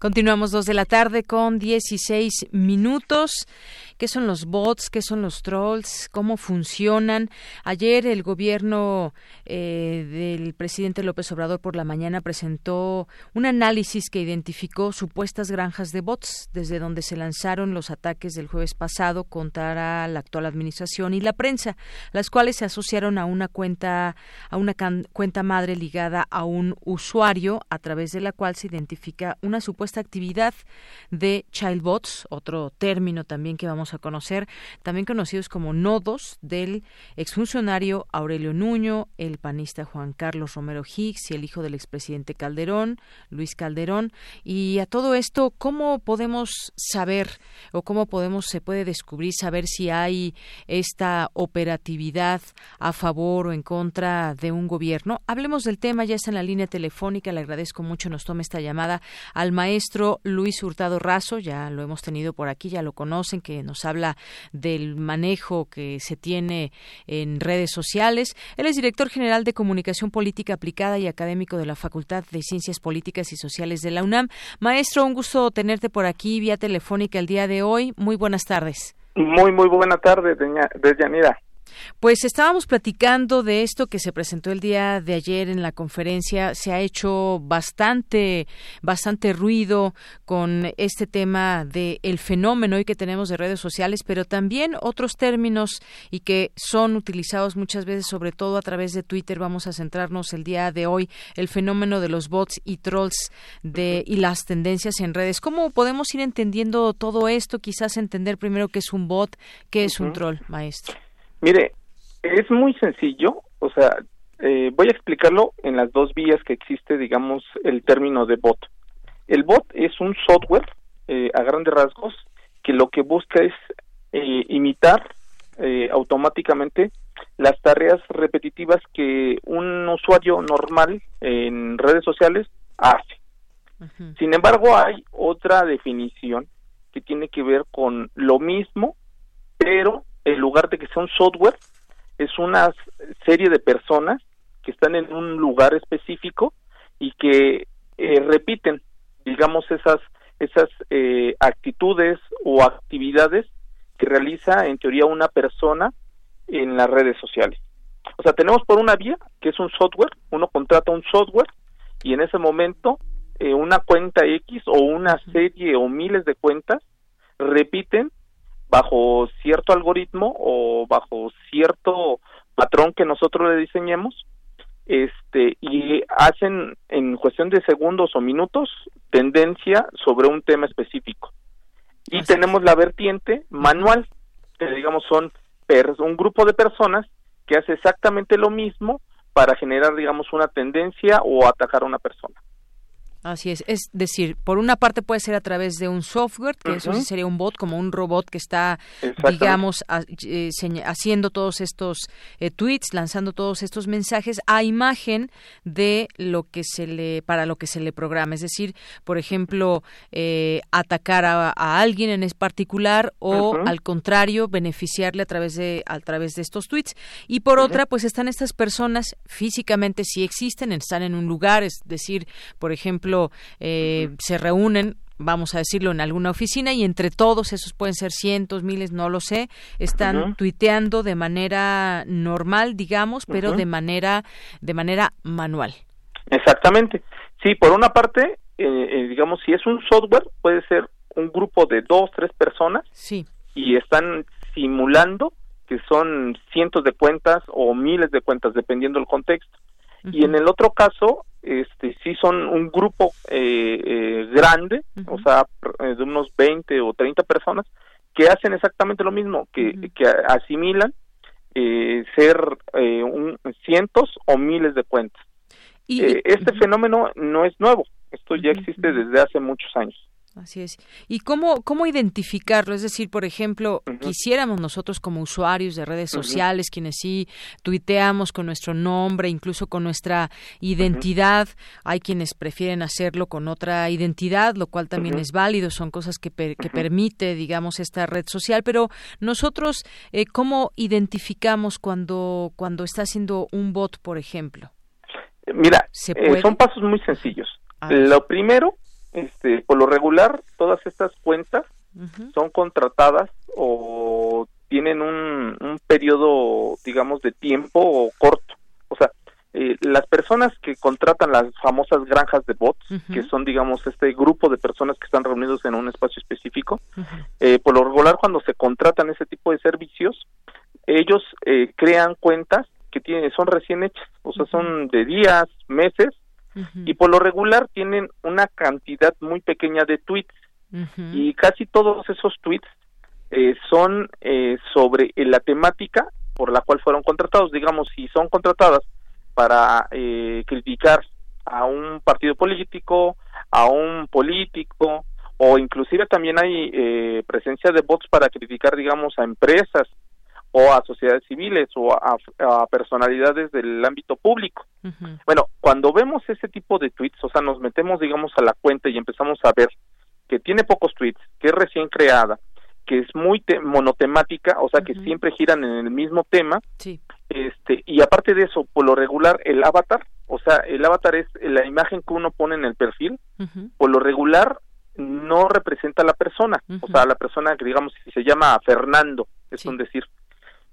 Continuamos dos de la tarde con 16 minutos. ¿Qué son los bots? ¿Qué son los trolls? ¿Cómo funcionan? Ayer el gobierno eh, del presidente López Obrador por la mañana presentó un análisis que identificó supuestas granjas de bots desde donde se lanzaron los ataques del jueves pasado contra la actual administración y la prensa, las cuales se asociaron a una cuenta a una cuenta madre ligada a un usuario a través de la cual se identifica una supuesta supuesta actividad de childbots, otro término también que vamos a conocer, también conocidos como nodos del exfuncionario Aurelio Nuño, el panista Juan Carlos Romero Hicks y el hijo del expresidente Calderón, Luis Calderón. Y a todo esto, ¿cómo podemos saber o cómo podemos, se puede descubrir, saber si hay esta operatividad a favor o en contra de un gobierno? Hablemos del tema, ya está en la línea telefónica, le agradezco mucho, nos tome esta llamada al maestro Luis Hurtado Razo, ya lo hemos tenido por aquí, ya lo conocen, que nos habla del manejo que se tiene en redes sociales. Él es director general de Comunicación Política Aplicada y académico de la Facultad de Ciencias Políticas y Sociales de la UNAM. Maestro, un gusto tenerte por aquí vía telefónica el día de hoy. Muy buenas tardes. Muy, muy buena tarde, Yanira. Pues estábamos platicando de esto que se presentó el día de ayer en la conferencia. Se ha hecho bastante, bastante ruido con este tema del el fenómeno hoy que tenemos de redes sociales, pero también otros términos y que son utilizados muchas veces, sobre todo a través de Twitter. Vamos a centrarnos el día de hoy el fenómeno de los bots y trolls de y las tendencias en redes. ¿Cómo podemos ir entendiendo todo esto? Quizás entender primero qué es un bot, qué es un troll, maestro. Mire, es muy sencillo, o sea, eh, voy a explicarlo en las dos vías que existe, digamos, el término de bot. El bot es un software, eh, a grandes rasgos, que lo que busca es eh, imitar automáticamente las tareas repetitivas que un usuario normal en redes sociales hace. Sin embargo, hay otra definición que tiene que ver con lo mismo, pero en lugar de que sea un software, es una serie de personas que están en un lugar específico y que eh, repiten, digamos, esas, esas eh, actitudes o actividades que realiza en teoría una persona en las redes sociales. O sea, tenemos por una vía, que es un software, uno contrata un software y en ese momento eh, una cuenta X o una serie o miles de cuentas repiten bajo cierto algoritmo o bajo cierto patrón que nosotros le diseñemos este y hacen en cuestión de segundos o minutos tendencia sobre un tema específico. Y tenemos la vertiente manual que digamos son un grupo de personas que hace exactamente lo mismo para generar digamos una tendencia o atacar a una persona Así es, es decir, por una parte puede ser a través de un software, que eso sí sería un bot, como un robot que está, digamos, eh, haciendo todos estos eh, tweets, lanzando todos estos mensajes a imagen de lo que se le, para lo que se le programa. Es decir, por ejemplo, eh, atacar a, alguien en particular o, al contrario, beneficiarle a través de, a través de estos tweets. Y por otra, pues están estas personas físicamente sí existen, están en un lugar, es decir, por ejemplo, eh, se reúnen vamos a decirlo, en alguna oficina y entre todos, esos pueden ser cientos, miles, no lo sé, están tuiteando de manera normal, digamos, pero de manera de manera manual. Exactamente. Sí, por una parte, eh, eh, digamos, si es un software, puede ser un grupo de dos, tres personas. Sí. Y están simulando que son cientos de cuentas o miles de cuentas, dependiendo del contexto. Y en el otro caso, este sí son un grupo eh, eh, grande, o sea, eh, de unos 20 o 30 personas que hacen exactamente lo mismo, que, que asimilan ser un, cientos o miles de cuentas. Y, este fenómeno no es nuevo, esto ya existe desde hace muchos años. Así es. ¿Y cómo, cómo identificarlo? Es decir, por ejemplo, quisiéramos nosotros como usuarios de redes sociales, quienes sí tuiteamos con nuestro nombre, incluso con nuestra identidad, hay quienes prefieren hacerlo con otra identidad, lo cual también es válido, son cosas que, que permite, digamos, esta red social, pero nosotros, eh, ¿cómo identificamos cuando, cuando está haciendo un bot, por ejemplo? Mira, eh, son pasos muy sencillos. Lo primero este, por lo regular, todas estas cuentas son contratadas o tienen un, un periodo, digamos, de tiempo corto. O sea, eh, las personas que contratan las famosas granjas de bots, que son, digamos, este grupo de personas que están reunidos en un espacio específico, eh, por lo regular, cuando se contratan ese tipo de servicios, ellos eh, crean cuentas que tienen, son recién hechas, o sea, son de días, meses, y por lo regular tienen una cantidad muy pequeña de tweets. Y casi todos esos tweets eh, son eh, sobre eh, la temática por la cual fueron contratados. Digamos, si son contratadas para eh, criticar a un partido político, a un político, o inclusive también hay eh, presencia de bots para criticar, digamos, a empresas o a sociedades civiles o a, a personalidades del ámbito público. Bueno, cuando vemos ese tipo de tweets, o sea, nos metemos, digamos, a la cuenta y empezamos a ver que tiene pocos tweets, que es recién creada, que es muy monotemática, o sea, que siempre giran en el mismo tema. Este, y aparte de eso, por lo regular, el avatar, o sea, el avatar es la imagen que uno pone en el perfil, por lo regular no representa a la persona, o sea, la persona que digamos si se llama Fernando, es un decir.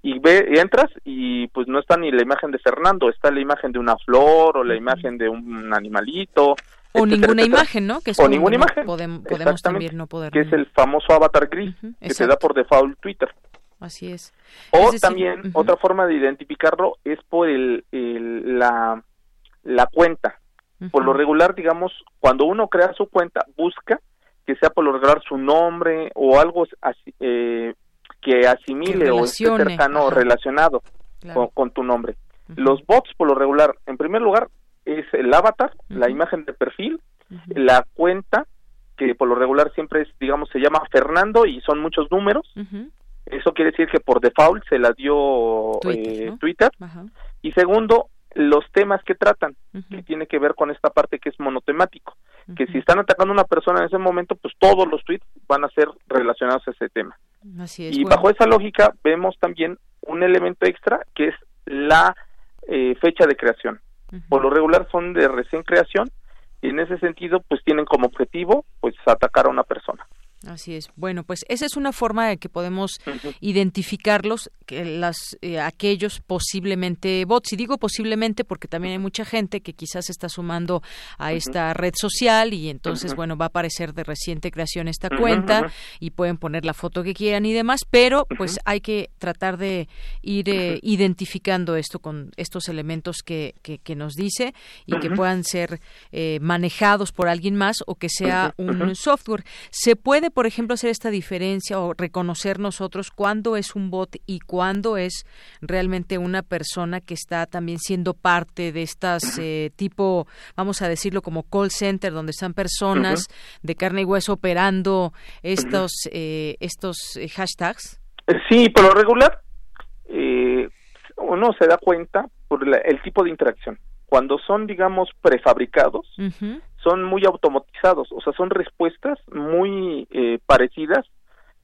Y ve, entras y pues no está ni la imagen de Fernando, está la imagen de una flor o la imagen de un animalito, o ninguna imagen, ¿no? Que o ninguna imagen. podemos también no poder. Que es el famoso avatar gris que se da por default Twitter. Así es. O también otra forma de identificarlo es por el, la, la cuenta. Por lo regular, digamos, cuando uno crea su cuenta, busca que sea por lo regular su nombre o algo así, eh, que asimile o esté cercano relacionado con, tu nombre. Los bots, por lo regular, en primer lugar, es el avatar, la imagen de perfil, la cuenta, que por lo regular siempre es, digamos, se llama Fernando y son muchos números. Eso quiere decir que por default se la dio Twitter. Eh, y segundo, los temas que tratan, que tiene que ver con esta parte que es monotemático. Que si están atacando a una persona en ese momento, pues todos los tweets van a ser relacionados a ese tema. Y bajo esa lógica vemos también un elemento extra que es la eh, fecha de creación. Por lo regular son de recién creación y en ese sentido pues tienen como objetivo pues atacar a una persona. Así es. Bueno, pues esa es una forma de que podemos identificarlos, que las eh, aquellos posiblemente bots. Y digo posiblemente porque también hay mucha gente que quizás está sumando a esta red social y entonces, bueno, va a aparecer de reciente creación esta cuenta y pueden poner la foto que quieran y demás, pero pues hay que tratar de ir eh, identificando esto con estos elementos que, que, nos dice y que puedan ser eh, manejados por alguien más o que sea un software. Se puede por ejemplo, hacer esta diferencia o reconocer nosotros cuándo es un bot y cuándo es realmente una persona que está también siendo parte de estas eh, tipo, vamos a decirlo como call center, donde están personas de carne y hueso operando estos, eh, estos eh, hashtags? Sí, por lo regular, uno se da cuenta por el tipo de interacción. Cuando son, digamos, prefabricados, son muy automatizados, o sea, son respuestas muy eh, parecidas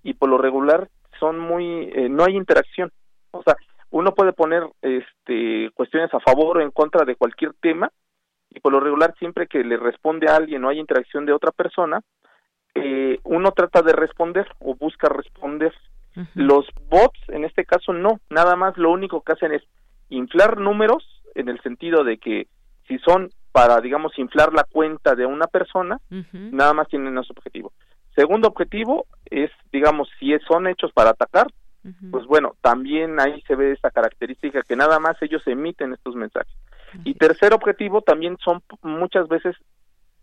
y por lo regular son muy, eh, no hay interacción. O sea, uno puede poner este, cuestiones a favor o en contra de cualquier tema y por lo regular siempre que le responde a alguien o hay interacción de otra persona, eh, uno trata de responder o busca responder. Los bots, en este caso, no, nada más lo único que hacen es inflar números en el sentido de que si son para, digamos, inflar la cuenta de una persona, nada más tienen ese objetivo. Segundo objetivo es, digamos, si son hechos para atacar, pues bueno, también ahí se ve esa característica que nada más ellos emiten estos mensajes. Y tercer objetivo también son muchas veces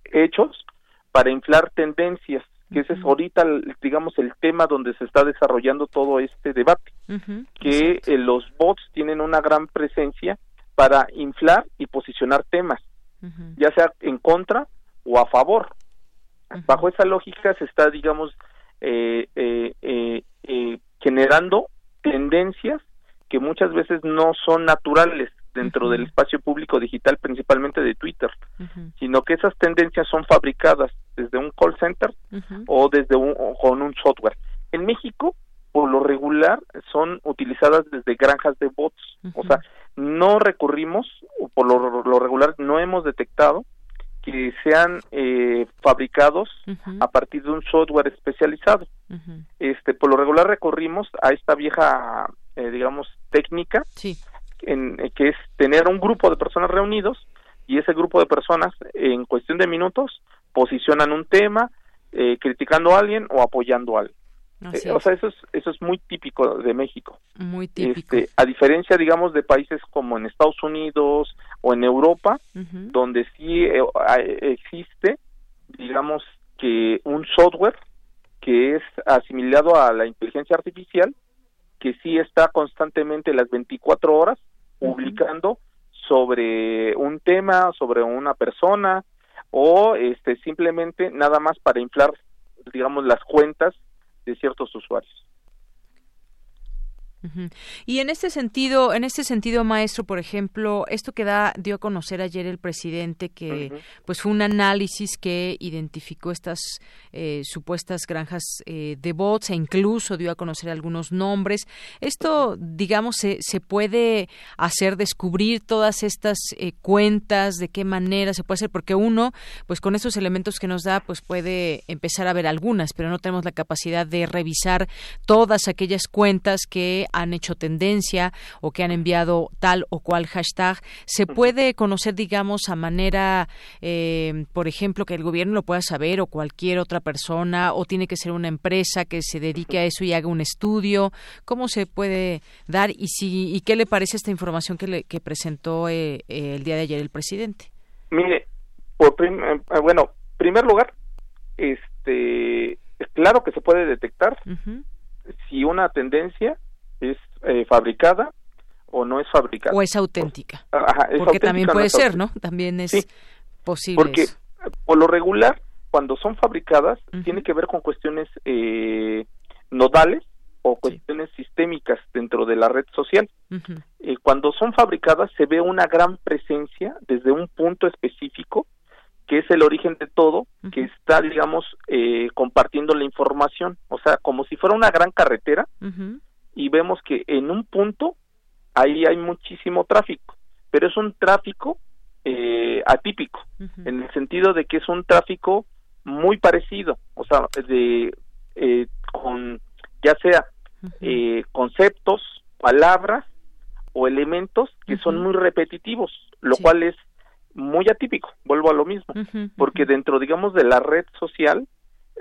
hechos para inflar tendencias, que ese es ahorita, digamos, el tema donde se está desarrollando todo este debate, que eh, los bots tienen una gran presencia para inflar y posicionar temas ya sea en contra o a favor. Bajo esa lógica se está, digamos, eh, eh, eh, generando tendencias que muchas veces no son naturales dentro del espacio público digital, principalmente de Twitter, sino que esas tendencias son fabricadas desde un call center o desde un, con un software. En México, por lo regular, son utilizadas desde granjas de bots, o sea, no recurrimos, o por lo, regular no hemos detectado que sean eh, fabricados a partir de un software especializado. Este, por lo regular recurrimos a esta vieja, eh, digamos, técnica, en, eh, que es tener un grupo de personas reunidos y ese grupo de personas en cuestión de minutos posicionan un tema, criticando a alguien o apoyando a alguien. Eh, o sea, eso es, eso es muy típico de México. Muy típico. Este, a diferencia, digamos, de países como en Estados Unidos o en Europa, donde sí eh, existe, digamos, que un software que es asimilado a la inteligencia artificial, que sí está constantemente las 24 horas publicando sobre un tema, sobre una persona, o este simplemente nada más para inflar, digamos, las cuentas de ciertos usuarios. Y en este sentido, en este sentido, maestro, por ejemplo, esto que da dio a conocer ayer el presidente que, pues, fue un análisis que identificó estas eh, supuestas granjas eh, de bots e incluso dio a conocer algunos nombres. Esto, digamos, se, se puede hacer descubrir todas estas eh, cuentas, de qué manera se puede hacer, porque uno, pues, con estos elementos que nos da, pues, puede empezar a ver algunas, pero no tenemos la capacidad de revisar todas aquellas cuentas que han hecho tendencia o que han enviado tal o cual hashtag, se puede conocer, digamos, a manera, eh, por ejemplo, que el gobierno lo pueda saber o cualquier otra persona, o tiene que ser una empresa que se dedique a eso y haga un estudio. ¿Cómo se puede dar y si y qué le parece esta información que, le, que presentó eh, eh, el día de ayer el presidente? Mire, por bueno, primer lugar, este, claro que se puede detectar si una tendencia es eh, fabricada o no es fabricada. O es auténtica. porque también puede ser, ¿no? También es posible. Porque por lo regular, cuando son fabricadas, tiene que ver con cuestiones eh, nodales o cuestiones sistémicas dentro de la red social. Eh, cuando son fabricadas se ve una gran presencia desde un punto específico que es el origen de todo, que está, digamos, eh, compartiendo la información, o sea, como si fuera una gran carretera, y vemos que en un punto ahí hay muchísimo tráfico, pero es un tráfico eh, atípico, en el sentido de que es un tráfico muy parecido, o sea, de eh, con ya sea eh, conceptos, palabras o elementos que son muy repetitivos, lo cual es muy atípico, vuelvo a lo mismo, porque dentro, digamos, de la red social,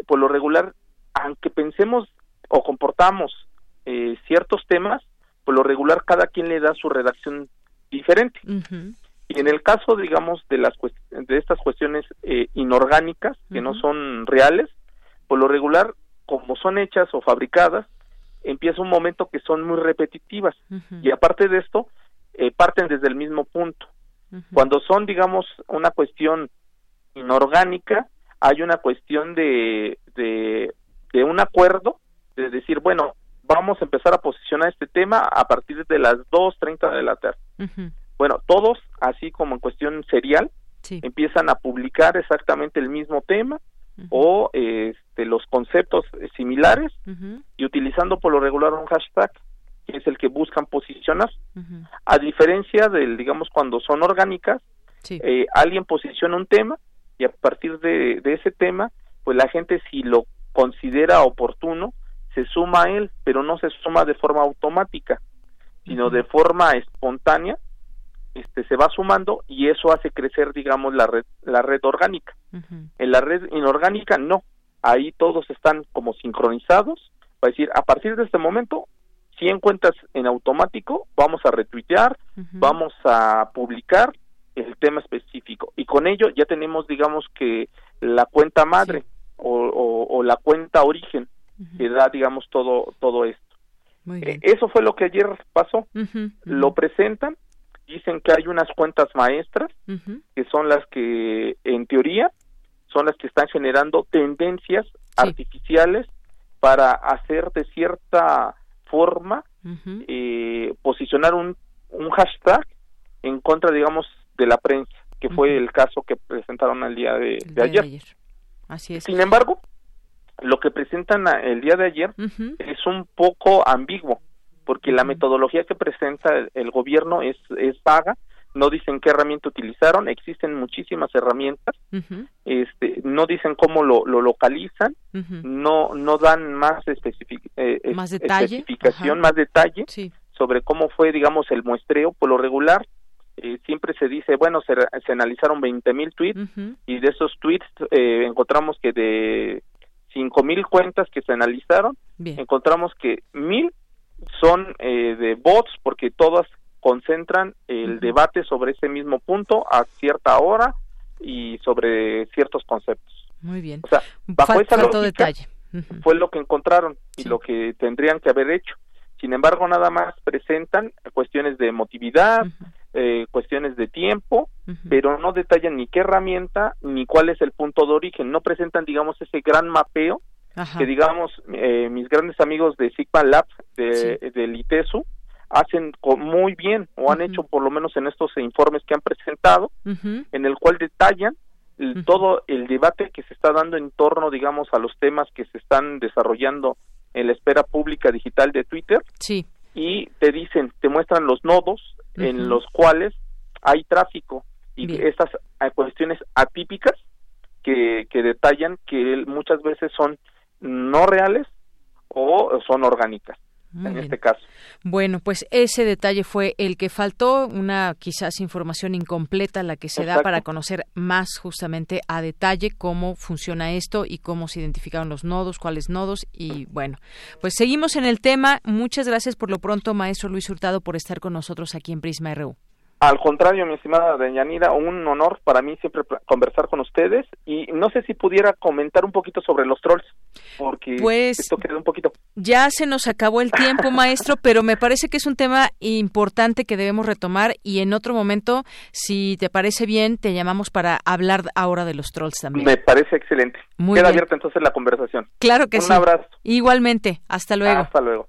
por lo regular, aunque pensemos o comportamos eh, ciertos temas, por lo regular cada quien le da su redacción diferente. Y en el caso, digamos, de las de estas cuestiones eh, inorgánicas que no son reales, por lo regular, como son hechas o fabricadas, empieza un momento que son muy repetitivas. Y aparte de esto eh, parten desde el mismo punto. Cuando son, digamos, una cuestión inorgánica, hay una cuestión de, de, de un acuerdo, de decir, bueno, vamos a empezar a posicionar este tema a partir de las 2.30 de la tarde. Bueno, todos, así como en cuestión serial, empiezan a publicar exactamente el mismo tema o este, los conceptos similares y utilizando por lo regular un hashtag que es el que buscan posicionar. A diferencia del, digamos, cuando son orgánicas, eh, alguien posiciona un tema y a partir de, de ese tema, pues la gente si lo considera oportuno, se suma a él, pero no se suma de forma automática, sino de forma espontánea, este se va sumando y eso hace crecer, digamos, la red, la red orgánica. En la red inorgánica no, ahí todos están como sincronizados, va a decir, a partir de este momento, si encuentras en automático, vamos a retuitear, vamos a publicar el tema específico. Y con ello ya tenemos, digamos, que la cuenta madre o la cuenta origen que da, digamos, todo, todo esto. Eh, eso fue lo que ayer pasó. Lo presentan, dicen que hay unas cuentas maestras, que son las que, en teoría, son las que están generando tendencias artificiales para hacer de cierta forma eh, posicionar un, un hashtag en contra, digamos, de la prensa, que fue el caso que presentaron el día de, ayer. de ayer. Así es. Sin embargo, lo que presentan el día de ayer es un poco ambiguo, porque la metodología que presenta el, gobierno es, es vaga, no dicen qué herramienta utilizaron, existen muchísimas herramientas, este, no dicen cómo lo, lo localizan, no, no dan más, eh, ¿Más especificación, más detalle sobre cómo fue, digamos, el muestreo, por lo regular, eh, siempre se dice, bueno, se, se analizaron 20.000 mil tweets y de esos tweets eh, encontramos que de cinco mil cuentas que se analizaron, encontramos que mil son eh, de bots porque todas concentran el debate sobre ese mismo punto a cierta hora y sobre ciertos conceptos. Muy bien. O sea, bajo esa lógica, detalle. fue lo que encontraron y lo que tendrían que haber hecho. Sin embargo, nada más presentan cuestiones de emotividad, eh, cuestiones de tiempo, pero no detallan ni qué herramienta ni cuál es el punto de origen. No presentan, digamos, ese gran mapeo que, digamos, eh, mis grandes amigos de Sigma Lab, de, del ITESU, hacen muy bien o han hecho por lo menos en estos informes que han presentado, en el cual detallan todo el debate que se está dando en torno, digamos, a los temas que se están desarrollando en la esfera pública digital de Twitter. Sí. Y te dicen, te muestran los nodos en los cuales hay tráfico y estas eh, cuestiones atípicas que, que detallan que muchas veces son no reales o son orgánicas en este caso. Bueno, pues ese detalle fue el que faltó, una quizás información incompleta la que se da para conocer más justamente a detalle cómo funciona esto y cómo se identificaron los nodos, cuáles nodos y bueno, pues seguimos en el tema. Muchas gracias por lo pronto, maestro Luis Hurtado, por estar con nosotros aquí en Prisma RU. Al contrario, mi estimada Deñanira, un honor para mí siempre conversar con ustedes y no sé si pudiera comentar un poquito sobre los trolls, porque pues, esto quedó un poquito. Ya se nos acabó el tiempo, maestro, pero me parece que es un tema importante que debemos retomar y en otro momento, si te parece bien, te llamamos para hablar ahora de los trolls también. Me parece excelente. Queda abierta entonces la conversación. Claro que sí. Un abrazo. Igualmente. Hasta luego. Hasta luego.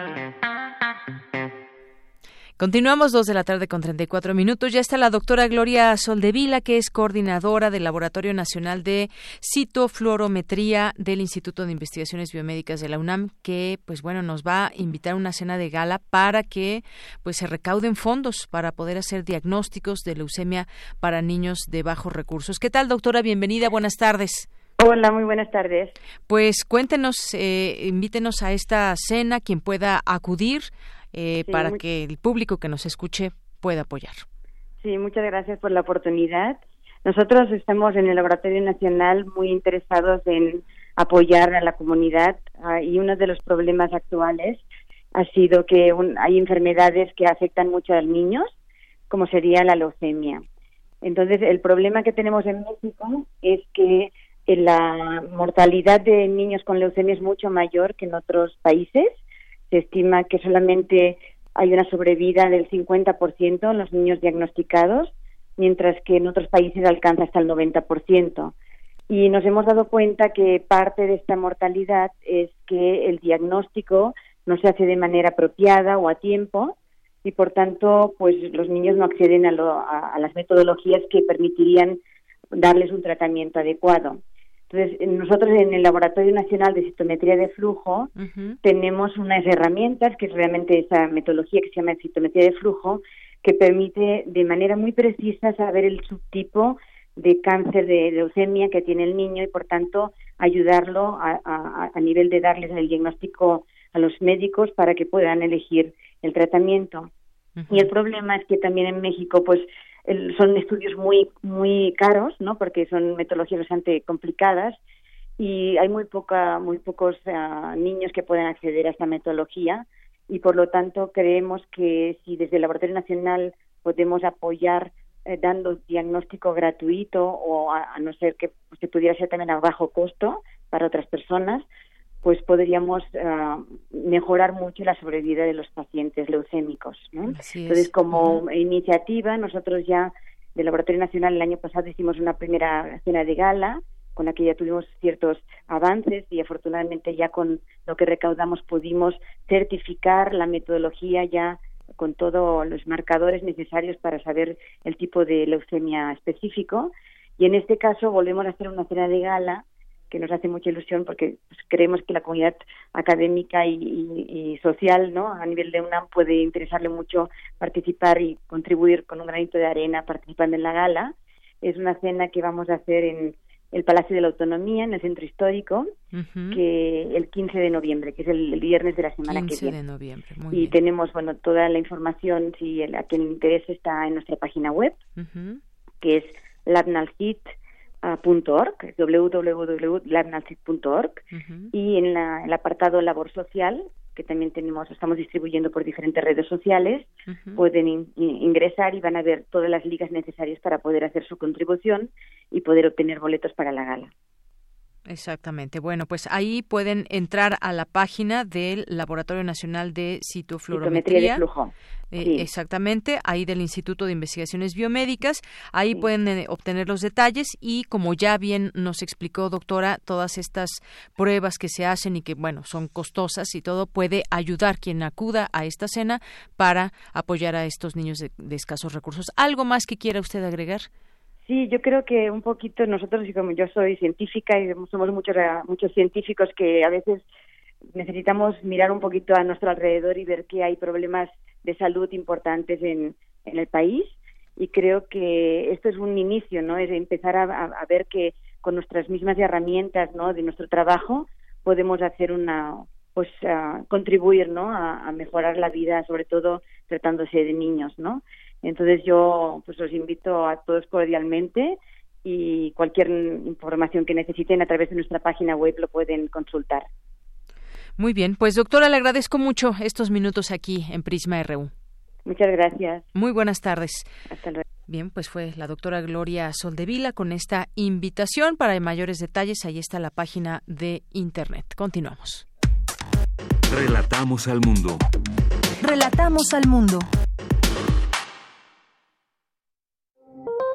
Continuamos dos de la tarde con 34 minutos. Ya está la doctora Gloria Soldevila, que es coordinadora del Laboratorio Nacional de Citofluorometría del Instituto de Investigaciones Biomédicas de la UNAM, que, pues bueno, nos va a invitar a una cena de gala para que, pues, se recauden fondos para poder hacer diagnósticos de leucemia para niños de bajos recursos. ¿Qué tal, doctora? Bienvenida. Buenas tardes. Hola, muy buenas tardes. Pues cuéntenos, eh, invítenos a esta cena, quien pueda acudir eh, para que el público que nos escuche pueda apoyar. Sí, muchas gracias por la oportunidad. Nosotros estamos en el Laboratorio Nacional muy interesados en apoyar a la comunidad ah, y uno de los problemas actuales ha sido que hay enfermedades que afectan mucho a los niños, como sería la leucemia. Entonces, el problema que tenemos en México es que la mortalidad de niños con leucemia es mucho mayor que en otros países se estima que solamente hay una sobrevida del 50% en los niños diagnosticados, mientras que en otros países alcanza hasta el 90%. Y nos hemos dado cuenta que parte de esta mortalidad es que el diagnóstico no se hace de manera apropiada o a tiempo y por tanto pues los niños no acceden a, a las metodologías que permitirían darles un tratamiento adecuado. Entonces, nosotros en el Laboratorio Nacional de Citometría de Flujo tenemos unas herramientas, que es realmente esa metodología que se llama citometría de flujo, que permite de manera muy precisa saber el subtipo de cáncer de leucemia que tiene el niño y, por tanto, ayudarlo a, a nivel de darles el diagnóstico a los médicos para que puedan elegir el tratamiento. Y el problema es que también en México, pues, son estudios muy muy caros, ¿no? Porque son metodologías bastante complicadas y hay muy poca muy pocos eh, niños que pueden acceder a esta metodología y por lo tanto creemos que si desde el Laboratorio Nacional podemos apoyar eh, dando diagnóstico gratuito o a, no ser que se pudiera ser también a bajo costo para otras personas, pues podríamos eh, mejorar mucho la sobrevida de los pacientes leucémicos. Entonces, como iniciativa, nosotros ya del Laboratorio Nacional el año pasado hicimos una primera cena de gala con la que ya tuvimos ciertos avances y afortunadamente ya con lo que recaudamos pudimos certificar la metodología ya con todos los marcadores necesarios para saber el tipo de leucemia específico. Y en este caso volvemos a hacer una cena de gala que nos hace mucha ilusión porque pues, creemos que la comunidad académica y, social, ¿no? A nivel de UNAM puede interesarle mucho participar y contribuir con un granito de arena participando en la gala. Es una cena que vamos a hacer en, el Palacio de la Autonomía en el Centro Histórico, que el 15 de noviembre, que es el, viernes de la semana que viene. de noviembre, y tenemos, bueno, toda la información, si a quien le interese, está en nuestra página web, que es labnalcit.org, www.labnalcit.org, y en, la, el apartado labor social, que también tenemos, estamos distribuyendo por diferentes redes sociales, pueden ingresar y van a ver todas las ligas necesarias para poder hacer su contribución y poder obtener boletos para la gala. Exactamente. Bueno, pues ahí pueden entrar a la página del Laboratorio Nacional de Citofluorometría. de flujo. Eh, exactamente, ahí del Instituto de Investigaciones Biomédicas. Ahí pueden eh, obtener los detalles y, como ya bien nos explicó, doctora, todas estas pruebas que se hacen y que, bueno, son costosas y todo, puede ayudar quien acuda a esta cena para apoyar a estos niños de escasos recursos. ¿Algo más que quiera usted agregar? Sí, yo creo que un poquito nosotros, y como yo soy científica y somos muchos, muchos científicos que a veces necesitamos mirar un poquito a nuestro alrededor y ver que hay problemas de salud importantes en, en el país y creo que esto es un inicio, ¿no? Es empezar a, ver que con nuestras mismas herramientas, ¿no? De nuestro trabajo podemos hacer una, pues, contribuir, ¿no? A, a, mejorar la vida, sobre todo tratándose de niños, ¿no? Entonces yo pues los invito a todos cordialmente y cualquier información que necesiten a través de nuestra página web lo pueden consultar. Muy bien, pues doctora, le agradezco mucho estos minutos aquí en Prisma RU. Muchas gracias. Muy buenas tardes. Hasta luego. Bien, pues fue la doctora Gloria Soldevila con esta invitación. Para mayores detalles, ahí está la página de Internet. Continuamos. Relatamos al mundo. Relatamos al mundo.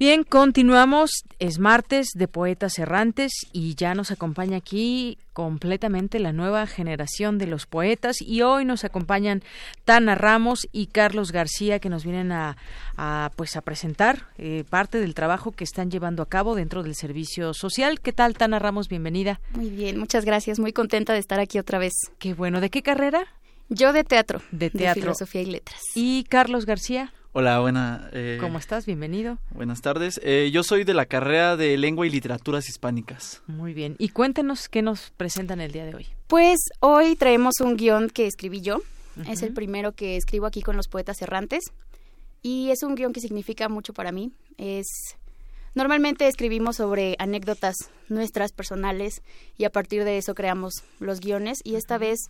Bien, continuamos. Es martes de Poetas Errantes y ya nos acompaña aquí completamente la nueva generación de los poetas y hoy nos acompañan Tana Ramos y Carlos García que nos vienen a, pues a presentar eh, parte del trabajo que están llevando a cabo dentro del servicio social. ¿Qué tal Tana Ramos? Bienvenida. Muy bien, muchas gracias. Muy contenta de estar aquí otra vez. Qué bueno. ¿De qué carrera? Yo de teatro. De teatro. De filosofía y letras. ¿Y Carlos García? Hola, buena. Eh, ¿Cómo estás? Bienvenido. Buenas tardes. Eh, yo soy de la carrera de Lengua y Literaturas Hispánicas. Muy bien. Y cuéntenos qué nos presentan el día de hoy. Pues hoy traemos un guion que escribí yo. Es el primero que escribo aquí con los poetas errantes. Y es un guion que significa mucho para mí. Es Normalmente escribimos sobre anécdotas nuestras personales y a partir de eso creamos los guiones y esta vez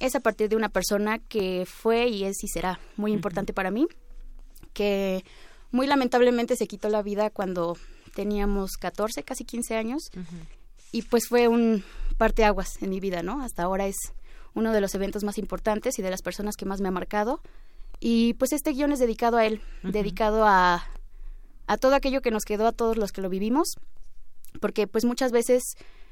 es a partir de una persona que fue y es y será muy importante para mí que muy lamentablemente se quitó la vida cuando teníamos 14, casi 15 años. Y pues fue un parteaguas en mi vida, ¿no? Hasta ahora es uno de los eventos más importantes y de las personas que más me ha marcado. Y pues este guion es dedicado a él, dedicado a, a todo aquello que nos quedó a todos los que lo vivimos, porque pues muchas veces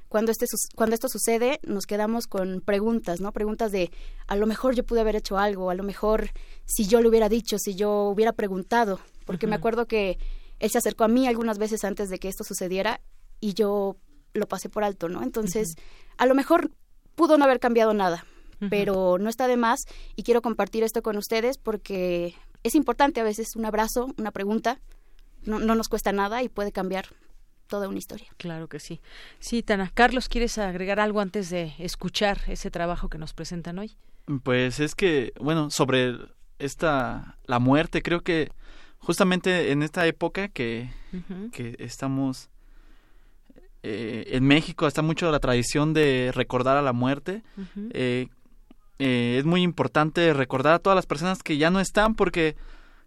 cuando, este, cuando esto sucede nos quedamos con preguntas, ¿no? Preguntas de a lo mejor yo pude haber hecho algo, a lo mejor si yo le hubiera dicho, si yo hubiera preguntado, porque me acuerdo que él se acercó a mí algunas veces antes de que esto sucediera y yo lo pasé por alto, ¿no? Entonces, a lo mejor pudo no haber cambiado nada, pero no está de más y quiero compartir esto con ustedes porque es importante a veces un abrazo, una pregunta, no, no nos cuesta nada y puede cambiar toda una historia. Claro que sí. Sí, Tana. Carlos, ¿quieres agregar algo antes de escuchar ese trabajo que nos presentan hoy? Pues es que, bueno, sobre esta, la muerte, creo que justamente en esta época que, que estamos eh, en México está mucho la tradición de recordar a la muerte. Eh, eh, es muy importante recordar a todas las personas que ya no están porque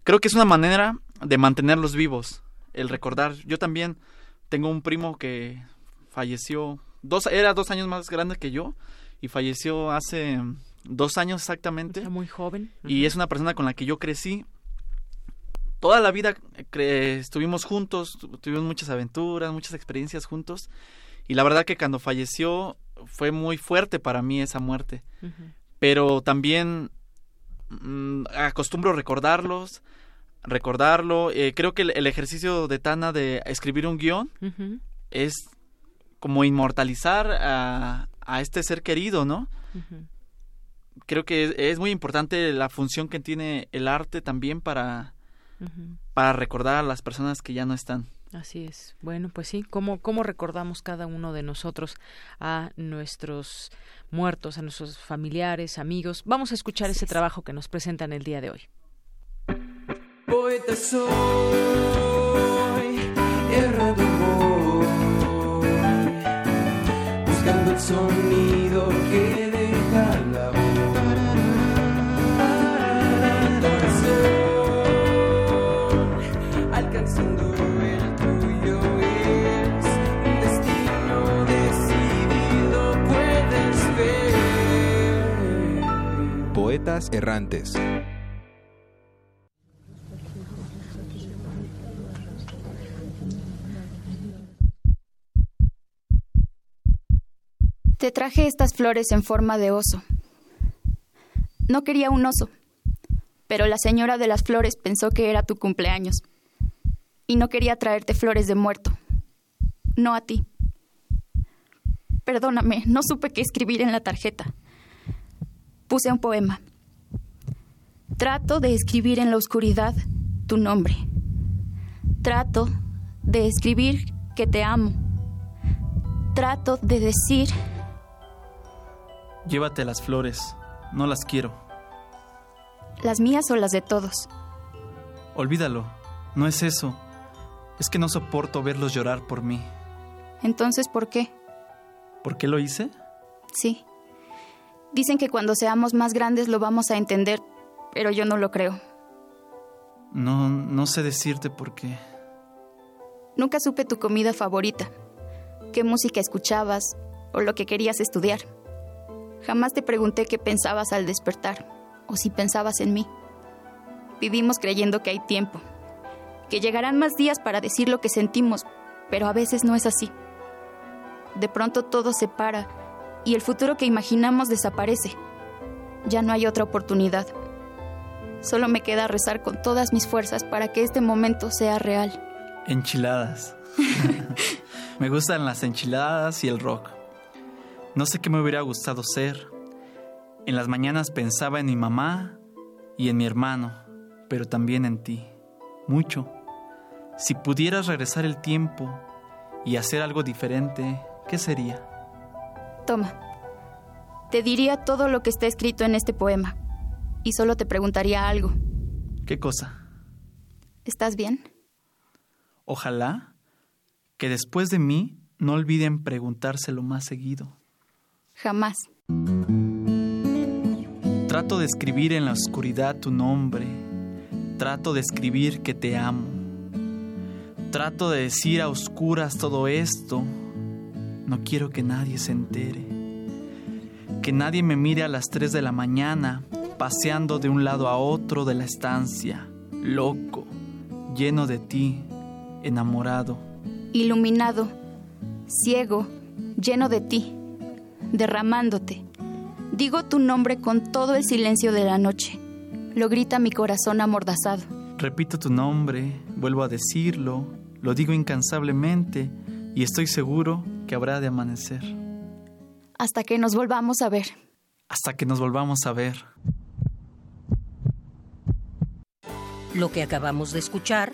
creo que es una manera de mantenerlos vivos. El recordar, yo también tengo un primo que falleció, dos, era dos años más grande que yo y falleció hace dos años exactamente. muy joven. Y es una persona con la que yo crecí. Toda la vida estuvimos juntos, tuvimos muchas aventuras, muchas experiencias juntos. Y la verdad que cuando falleció fue muy fuerte para mí esa muerte. pero también mm, acostumbro recordarlos, recordarlo. Eh, creo que el, ejercicio de Tana de escribir un guion es como inmortalizar a, a, este ser querido, ¿no? Creo que es, muy importante la función que tiene el arte también para, para recordar a las personas que ya no están. Así es. Bueno, pues sí, ¿cómo, ¿cómo recordamos cada uno de nosotros a nuestros muertos, a nuestros familiares, amigos? Vamos a escuchar ese trabajo que nos presentan el día de hoy. Poeta soy, errando voy, buscando el sonido que deja la voz. alcanzando el tuyo es un destino decidido, puedes ver. Poetas errantes. Te traje estas flores en forma de oso. No quería un oso, pero la señora de las flores pensó que era tu cumpleaños. Y no quería traerte flores de muerto. No a ti. Perdóname, no supe qué escribir en la tarjeta. Puse un poema. Trato de escribir en la oscuridad tu nombre. Trato de escribir que te amo. Trato de decir Llévate las flores, no las quiero. ¿Las mías o las de todos? Olvídalo, no es eso. Es que no soporto verlos llorar por mí. Entonces, ¿por qué? ¿Por qué lo hice? Sí. Dicen que cuando seamos más grandes lo vamos a entender, pero yo no lo creo. No, no sé decirte por qué. Nunca supe tu comida favorita, qué música escuchabas o lo que querías estudiar. Jamás te pregunté qué pensabas al despertar o si pensabas en mí. Vivimos creyendo que hay tiempo, que llegarán más días para decir lo que sentimos, pero a veces no es así. De pronto todo se para y el futuro que imaginamos desaparece. Ya no hay otra oportunidad. Solo me queda rezar con todas mis fuerzas para que este momento sea real. Enchiladas. me gustan las enchiladas y el rock. No sé qué me hubiera gustado ser. En las mañanas pensaba en mi mamá y en mi hermano, pero también en ti. Mucho. Si pudieras regresar el tiempo y hacer algo diferente, ¿qué sería? Toma. Te diría todo lo que está escrito en este poema. Y solo te preguntaría algo. ¿Qué cosa? ¿Estás bien? Ojalá que después de mí no olviden preguntárselo más seguido. Jamás. Trato de escribir en la oscuridad tu nombre. Trato de escribir que te amo. Trato de decir a oscuras todo esto. No quiero que nadie se entere. Que nadie me mire a las 3 de la mañana paseando de un lado a otro de la estancia, loco, lleno de ti, enamorado. Iluminado, ciego, lleno de ti derramándote. Digo tu nombre con todo el silencio de la noche. Lo grita mi corazón amordazado. Repito tu nombre, vuelvo a decirlo, lo digo incansablemente y estoy seguro que habrá de amanecer. Hasta que nos volvamos a ver. Hasta que nos volvamos a ver. Lo que acabamos de escuchar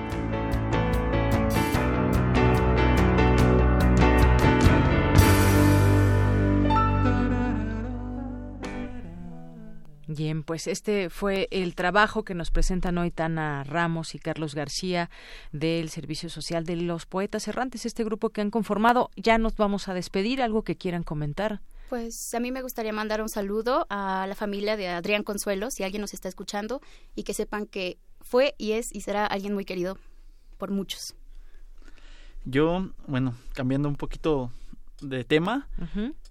Bien, pues este fue el trabajo que nos presentan hoy Tana Ramos y Carlos García del Servicio Social de los Poetas Errantes, este grupo que han conformado. Ya nos vamos a despedir, algo que quieran comentar. Pues a mí me gustaría mandar un saludo a la familia de Adrián Consuelo, si alguien nos está escuchando, y que sepan que fue y es y será alguien muy querido por muchos. Yo, bueno, cambiando un poquito de tema.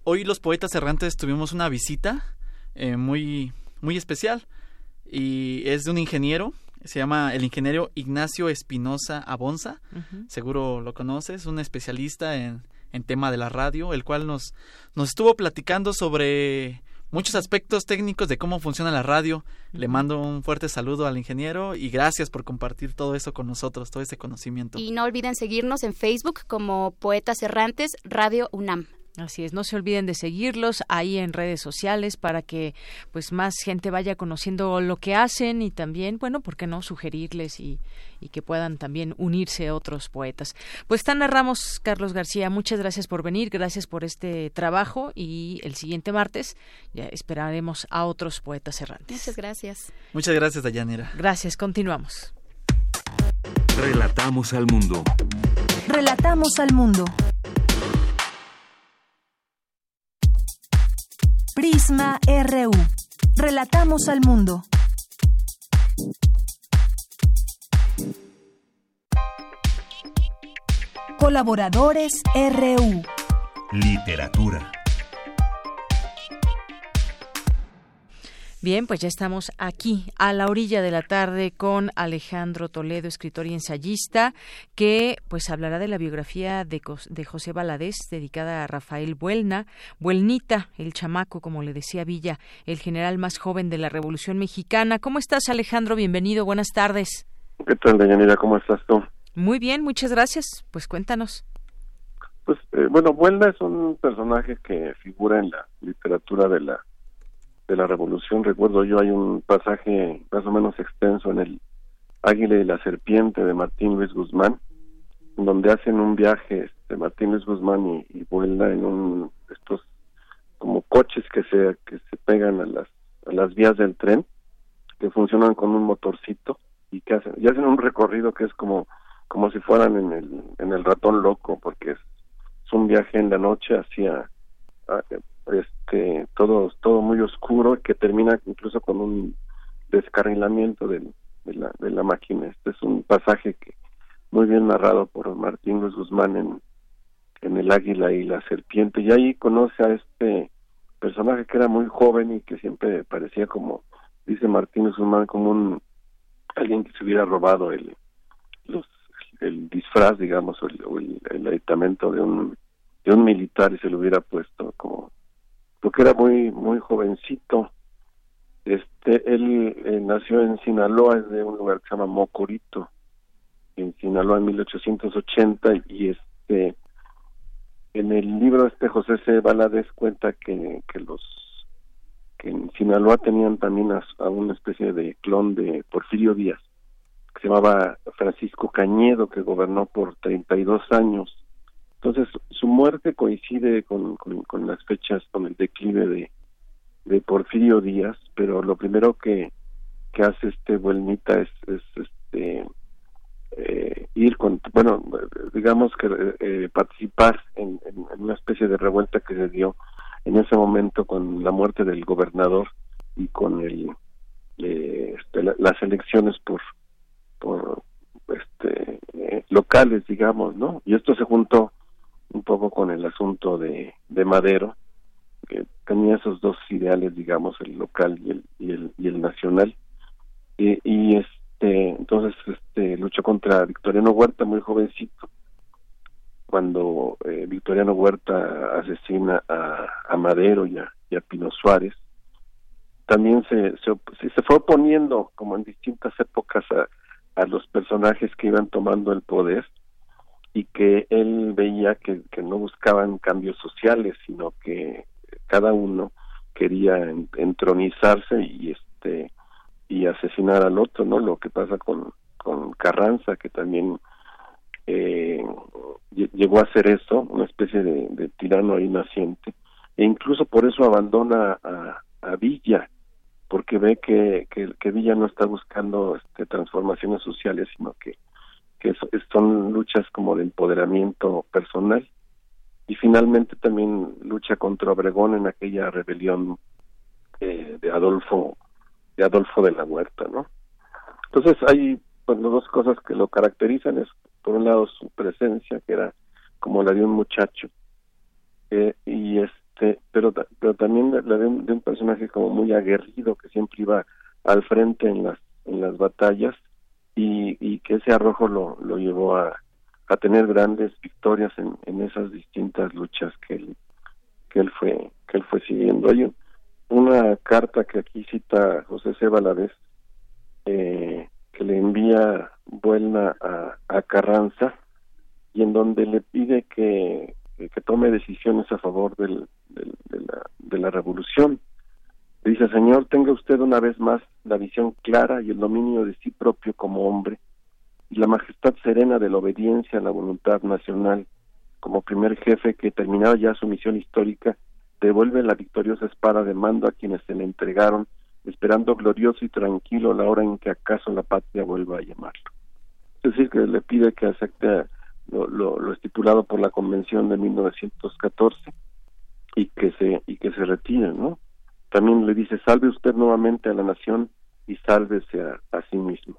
Hoy los poetas errantes tuvimos una visita eh, muy, muy especial y es de un ingeniero, se llama el ingeniero Ignacio Espinosa Abonza, seguro lo conoces, un especialista en, en tema de la radio, el cual nos, nos estuvo platicando sobre muchos aspectos técnicos de cómo funciona la radio. Le mando un fuerte saludo al ingeniero y gracias por compartir todo eso con nosotros, todo ese conocimiento. Y no olviden seguirnos en Facebook como Poetas Errantes Radio UNAM. Así es, no se olviden de seguirlos ahí en redes sociales para que pues más gente vaya conociendo lo que hacen y también, bueno, ¿por qué no sugerirles y, y que puedan también unirse otros poetas? Pues Tana Ramos, Carlos García, muchas gracias por venir, gracias por este trabajo y el siguiente martes ya esperaremos a otros poetas errantes. Muchas gracias. Muchas gracias, Dayanira. Gracias, continuamos. Relatamos al mundo. Relatamos al mundo. Prisma RU. Relatamos al mundo. Colaboradores RU. Literatura. Bien, pues ya estamos aquí a la orilla de la tarde con Alejandro Toledo, escritor y ensayista, que pues hablará de la biografía de, de José Valadez, dedicada a Rafael Buelna, Buelnita, el chamaco, como le decía Villa, el general más joven de la Revolución Mexicana. ¿Cómo estás, Alejandro? Bienvenido, buenas tardes. ¿Qué tal, Deyanira? ¿Cómo estás tú? Muy bien, muchas gracias. Pues cuéntanos. Pues eh, bueno, Buelna es un personaje que figura en la literatura de la de la revolución recuerdo yo hay un pasaje más o menos extenso en el Águila y la serpiente de Martín Luis Guzmán donde hacen un viaje este Martín Luis Guzmán y, y en un estos como coches que se que se pegan a las a las vías del tren que funcionan con un motorcito y que hacen y hacen un recorrido que es como como si fueran en el en el ratón loco porque es, es un viaje en la noche hacia todo todo muy oscuro que termina incluso con un descarrilamiento de, la, de la máquina. Este es un pasaje que muy bien narrado por Martín Luis Guzmán en en el águila y la serpiente. Y ahí conoce a este personaje que era muy joven y que siempre parecía como dice Martín Guzmán como un alguien que se hubiera robado el los el disfraz digamos o el, el aditamento de un de un militar y se lo hubiera puesto como porque era muy muy jovencito este él eh, nació en Sinaloa es de un lugar que se llama Mocorito en Sinaloa en 1880 y este en el libro este José C. Valadez cuenta que, que los que en Sinaloa tenían también a, a, una especie de clon de Porfirio Díaz que se llamaba Francisco Cañedo que gobernó por 32 años entonces, su muerte coincide con, con, las fechas, con el declive de, de Porfirio Díaz, pero lo primero que, que hace este Buelnita es, es este eh, ir con, bueno, digamos que eh, participar en, una especie de revuelta que se dio en ese momento con la muerte del gobernador y con el eh, este, la, las elecciones por por este eh, locales digamos no y esto se juntó un poco con el asunto de, de Madero, que tenía esos dos ideales, digamos, el local y el, y el, y el nacional. Y, y este, entonces este, luchó contra Victoriano Huerta, muy jovencito, cuando eh, Victoriano Huerta asesina a, a Madero y a, y a Pino Suárez. También se, se, se fue oponiendo, como en distintas épocas, a, a los personajes que iban tomando el poder y que él veía que, no buscaban cambios sociales, sino que cada uno quería entronizarse y este y asesinar al otro, ¿no? Lo que pasa con, con Carranza, que también eh, llegó a hacer eso, una especie de, de, tirano ahí naciente, e incluso por eso abandona a, a Villa, porque ve que, que, que, Villa no está buscando este, transformaciones sociales, sino que que son luchas como de empoderamiento personal y finalmente también lucha contra Obregón en aquella rebelión eh, de Adolfo de Adolfo de la Huerta, ¿no? Entonces hay bueno, dos cosas que lo caracterizan es por un lado su presencia que era como la de un muchacho Eh, y este, pero, pero también la de un, de un personaje como muy aguerrido que siempre iba al frente en las, en las batallas y, y que ese arrojo lo, lo llevó a, a tener grandes victorias en, en esas distintas luchas que él, que él fue que él fue siguiendo. Hay una carta que aquí cita José C. Valadez eh, que le envía Buelna a, Carranza y en donde le pide que, que tome decisiones a favor del, de, la, de la revolución. Le dice, Señor, tenga usted una vez más la visión clara y el dominio de sí propio como hombre y la majestad serena de la obediencia a la voluntad nacional como primer jefe que terminado ya su misión histórica devuelve la victoriosa espada de mando a quienes se le entregaron esperando glorioso y tranquilo la hora en que acaso la patria vuelva a llamarlo. Es decir, que le pide que acepte lo, lo, lo estipulado por la Convención de 1914 y que se y que se retire, ¿no? También le dice salve usted nuevamente a la nación y sálvese a, a sí mismo.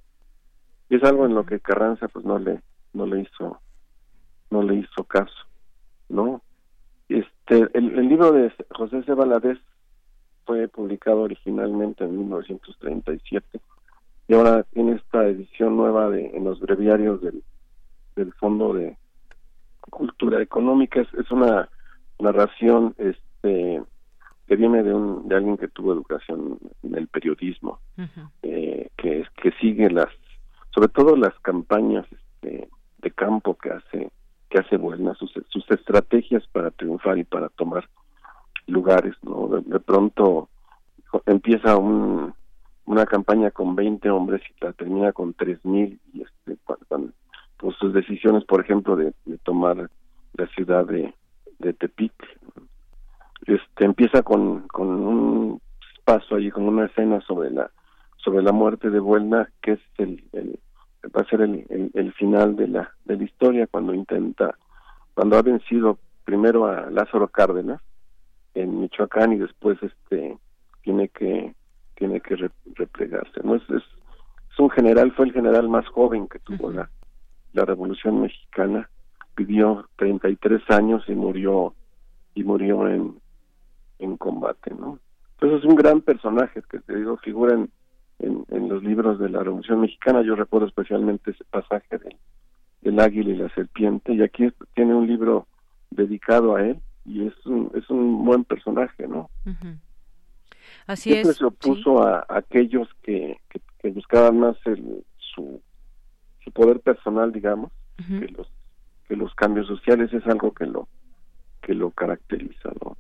Y es algo en lo que Carranza pues no le no le hizo no le hizo caso, ¿no? Este el, libro de José C. Valadez fue publicado originalmente en 1937 y ahora tiene esta edición nueva de en los breviarios del, del Fondo de Cultura Económica es, es una narración este que viene de un de alguien que tuvo educación en el periodismo uh -huh. eh, que que sigue las sobre todo las campañas este, de campo que hace que hace buenas sus, sus estrategias para triunfar y para tomar lugares no de, de pronto empieza un, una campaña con 20 hombres y la termina con 3000 y este cuando, sus decisiones por ejemplo de, de tomar la ciudad de, de Tepic este empieza con con un paso allí con una escena sobre la sobre la muerte de Buelna que es el, el va a ser el, el, el, final de la de la historia cuando intenta cuando ha vencido primero a Lázaro Cárdenas en Michoacán y después este tiene que tiene que re, replegarse no es, es, es un general fue el general más joven que tuvo la la Revolución Mexicana vivió 33 años y murió y murió en en combate no entonces es un gran personaje que te digo figura en en, en, los libros de la Revolución Mexicana. Yo recuerdo especialmente ese pasaje del, del águila y la serpiente, y aquí tiene un libro dedicado a él, y es un, es un buen personaje, ¿no? Uh -huh. Así Siempre es. se opuso sí. a, a, aquellos que, que, que buscaban más el, su, su poder personal, digamos, uh -huh. que los que los cambios sociales es algo que lo que lo caracteriza, ¿no?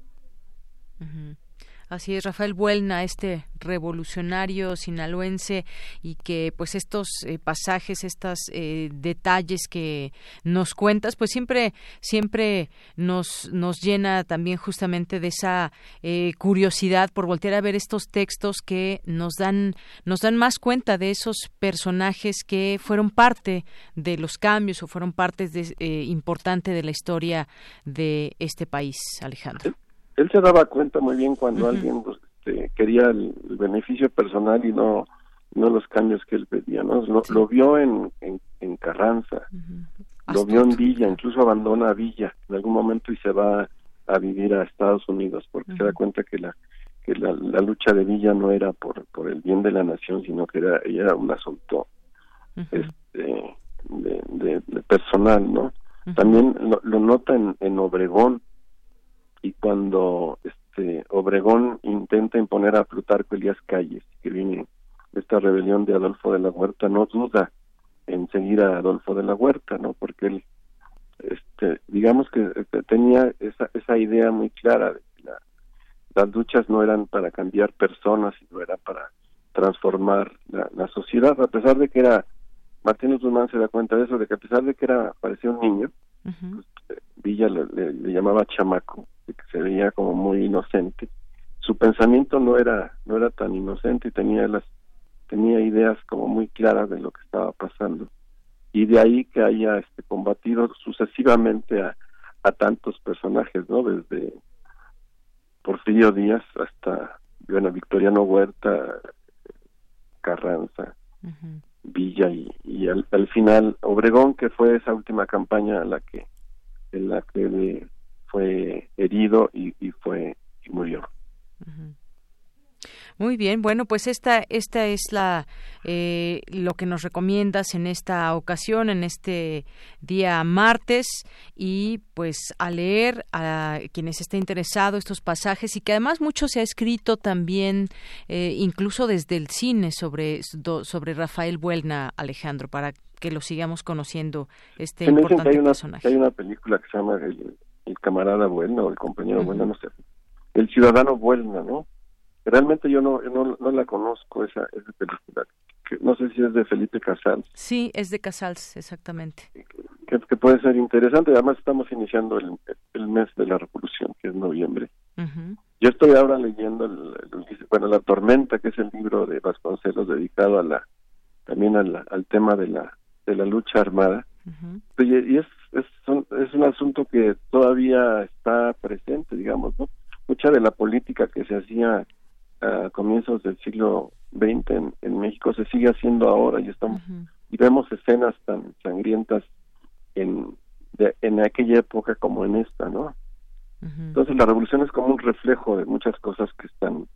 Así es, Rafael Buelna, este revolucionario sinaloense y que pues estos eh, pasajes, estos eh, detalles que nos cuentas, pues siempre, siempre nos, nos llena también justamente de esa eh, curiosidad por voltear a ver estos textos que nos dan, nos dan más cuenta de esos personajes que fueron parte de los cambios o fueron parte de, eh, importante de la historia de este país, Alejandro él se daba cuenta muy bien cuando uh -huh. alguien pues, este, quería el, el, beneficio personal y no no los cambios que él pedía no lo, sí. lo vio en, en, en Carranza uh -huh. lo vio en Villa incluso abandona a Villa en algún momento y se va a vivir a Estados Unidos porque uh -huh. se da cuenta que la que la, la, lucha de Villa no era por por el bien de la nación sino que era era un asunto este de, de, de, personal no también lo, lo nota en, en Obregón y cuando este Obregón intenta imponer a Plutarco Elías Calles, que viene de esta rebelión de Adolfo de la Huerta, no duda en seguir a Adolfo de la Huerta, ¿no? Porque él, este, digamos que tenía esa, esa idea muy clara de que la, las luchas no eran para cambiar personas, sino era para transformar la, la sociedad, a pesar de que era, Martín Guzmán se da cuenta de eso, de que a pesar de que era, parecía un niño, uh -huh. pues, Villa le, le, le llamaba chamaco, que se veía como muy inocente. Su pensamiento no era no era tan inocente y tenía las tenía ideas como muy claras de lo que estaba pasando. Y de ahí que haya este combatido sucesivamente a, a tantos personajes no desde Porfirio Díaz hasta bueno Victoriano Huerta Carranza uh -huh. Villa y, y al, al, final Obregón que fue esa última campaña a la que en la que fue herido y, fue y murió. Muy bien, bueno, pues esta, esta es la eh, lo que nos recomiendas en esta ocasión, en este día martes, y pues a leer a quienes estén interesados estos pasajes y que además mucho se ha escrito también, eh, incluso desde el cine sobre sobre Rafael Buelna, Alejandro, para que lo sigamos conociendo este importante hay una, personaje. Hay una película que se llama El, camarada Buelna o el compañero Buelna, no sé, el ciudadano Buelna, ¿no? Realmente yo no, no, la conozco esa, esa película. Que no sé si es de Felipe Casals. Sí, es de Casals, exactamente. Que, que puede ser interesante. Además estamos iniciando el, el, mes de la revolución, que es noviembre. Yo estoy ahora leyendo, el, bueno, La Tormenta, que es el libro de Vasconcelos dedicado a la también al tema de la de la lucha armada. y, es, es, es un asunto que todavía está presente, digamos, ¿no? Mucha de la política que se hacía a comienzos del siglo XX en, México se sigue haciendo ahora y estamos y vemos escenas tan sangrientas en en aquella época como en esta, ¿no? Entonces la revolución es como un reflejo de muchas cosas que están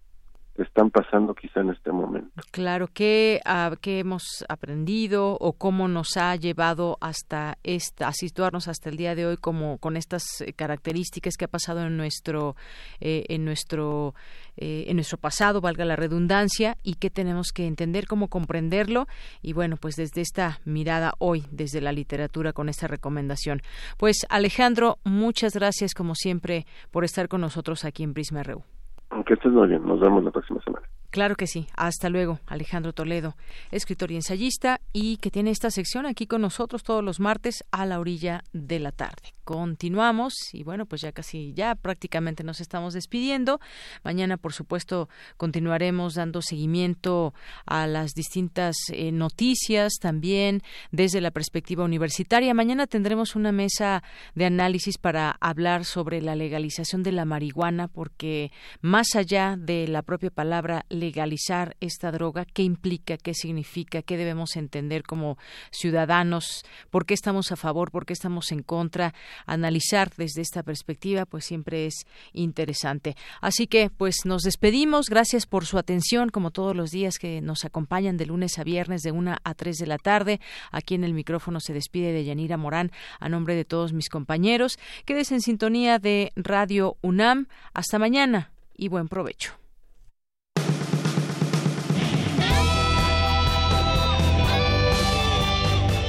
están pasando quizá en este momento. Claro, ¿qué, uh, hemos aprendido o cómo nos ha llevado hasta esta, a situarnos hasta el día de hoy como con estas eh, características que ha pasado en nuestro, eh, en nuestro, eh, en nuestro pasado, valga la redundancia, y qué tenemos que entender, cómo comprenderlo, y bueno, pues desde esta mirada hoy, desde la literatura, con esta recomendación. Pues Alejandro, muchas gracias como siempre por estar con nosotros aquí en Prisma RU. Que estés muy bien. Nos vemos la próxima semana. Claro que sí. Hasta luego, Alejandro Toledo, escritor y ensayista, y que tiene esta sección aquí con nosotros todos los martes a la orilla de la tarde. Continuamos y bueno, pues ya casi, ya prácticamente nos estamos despidiendo. Mañana, por supuesto, continuaremos dando seguimiento a las distintas eh, noticias también desde la perspectiva universitaria. Mañana tendremos una mesa de análisis para hablar sobre la legalización de la marihuana, porque más allá de la propia palabra legalizar esta droga, qué implica, qué significa, qué debemos entender como ciudadanos, por qué estamos a favor, por qué estamos en contra, analizar desde esta perspectiva, pues siempre es interesante. Así que, pues nos despedimos, gracias por su atención, como todos los días que nos acompañan de lunes a viernes de una a tres de la tarde. Aquí en el micrófono se despide de Yanira Morán a nombre de todos mis compañeros. Quédese en sintonía de Radio UNAM. Hasta mañana y buen provecho.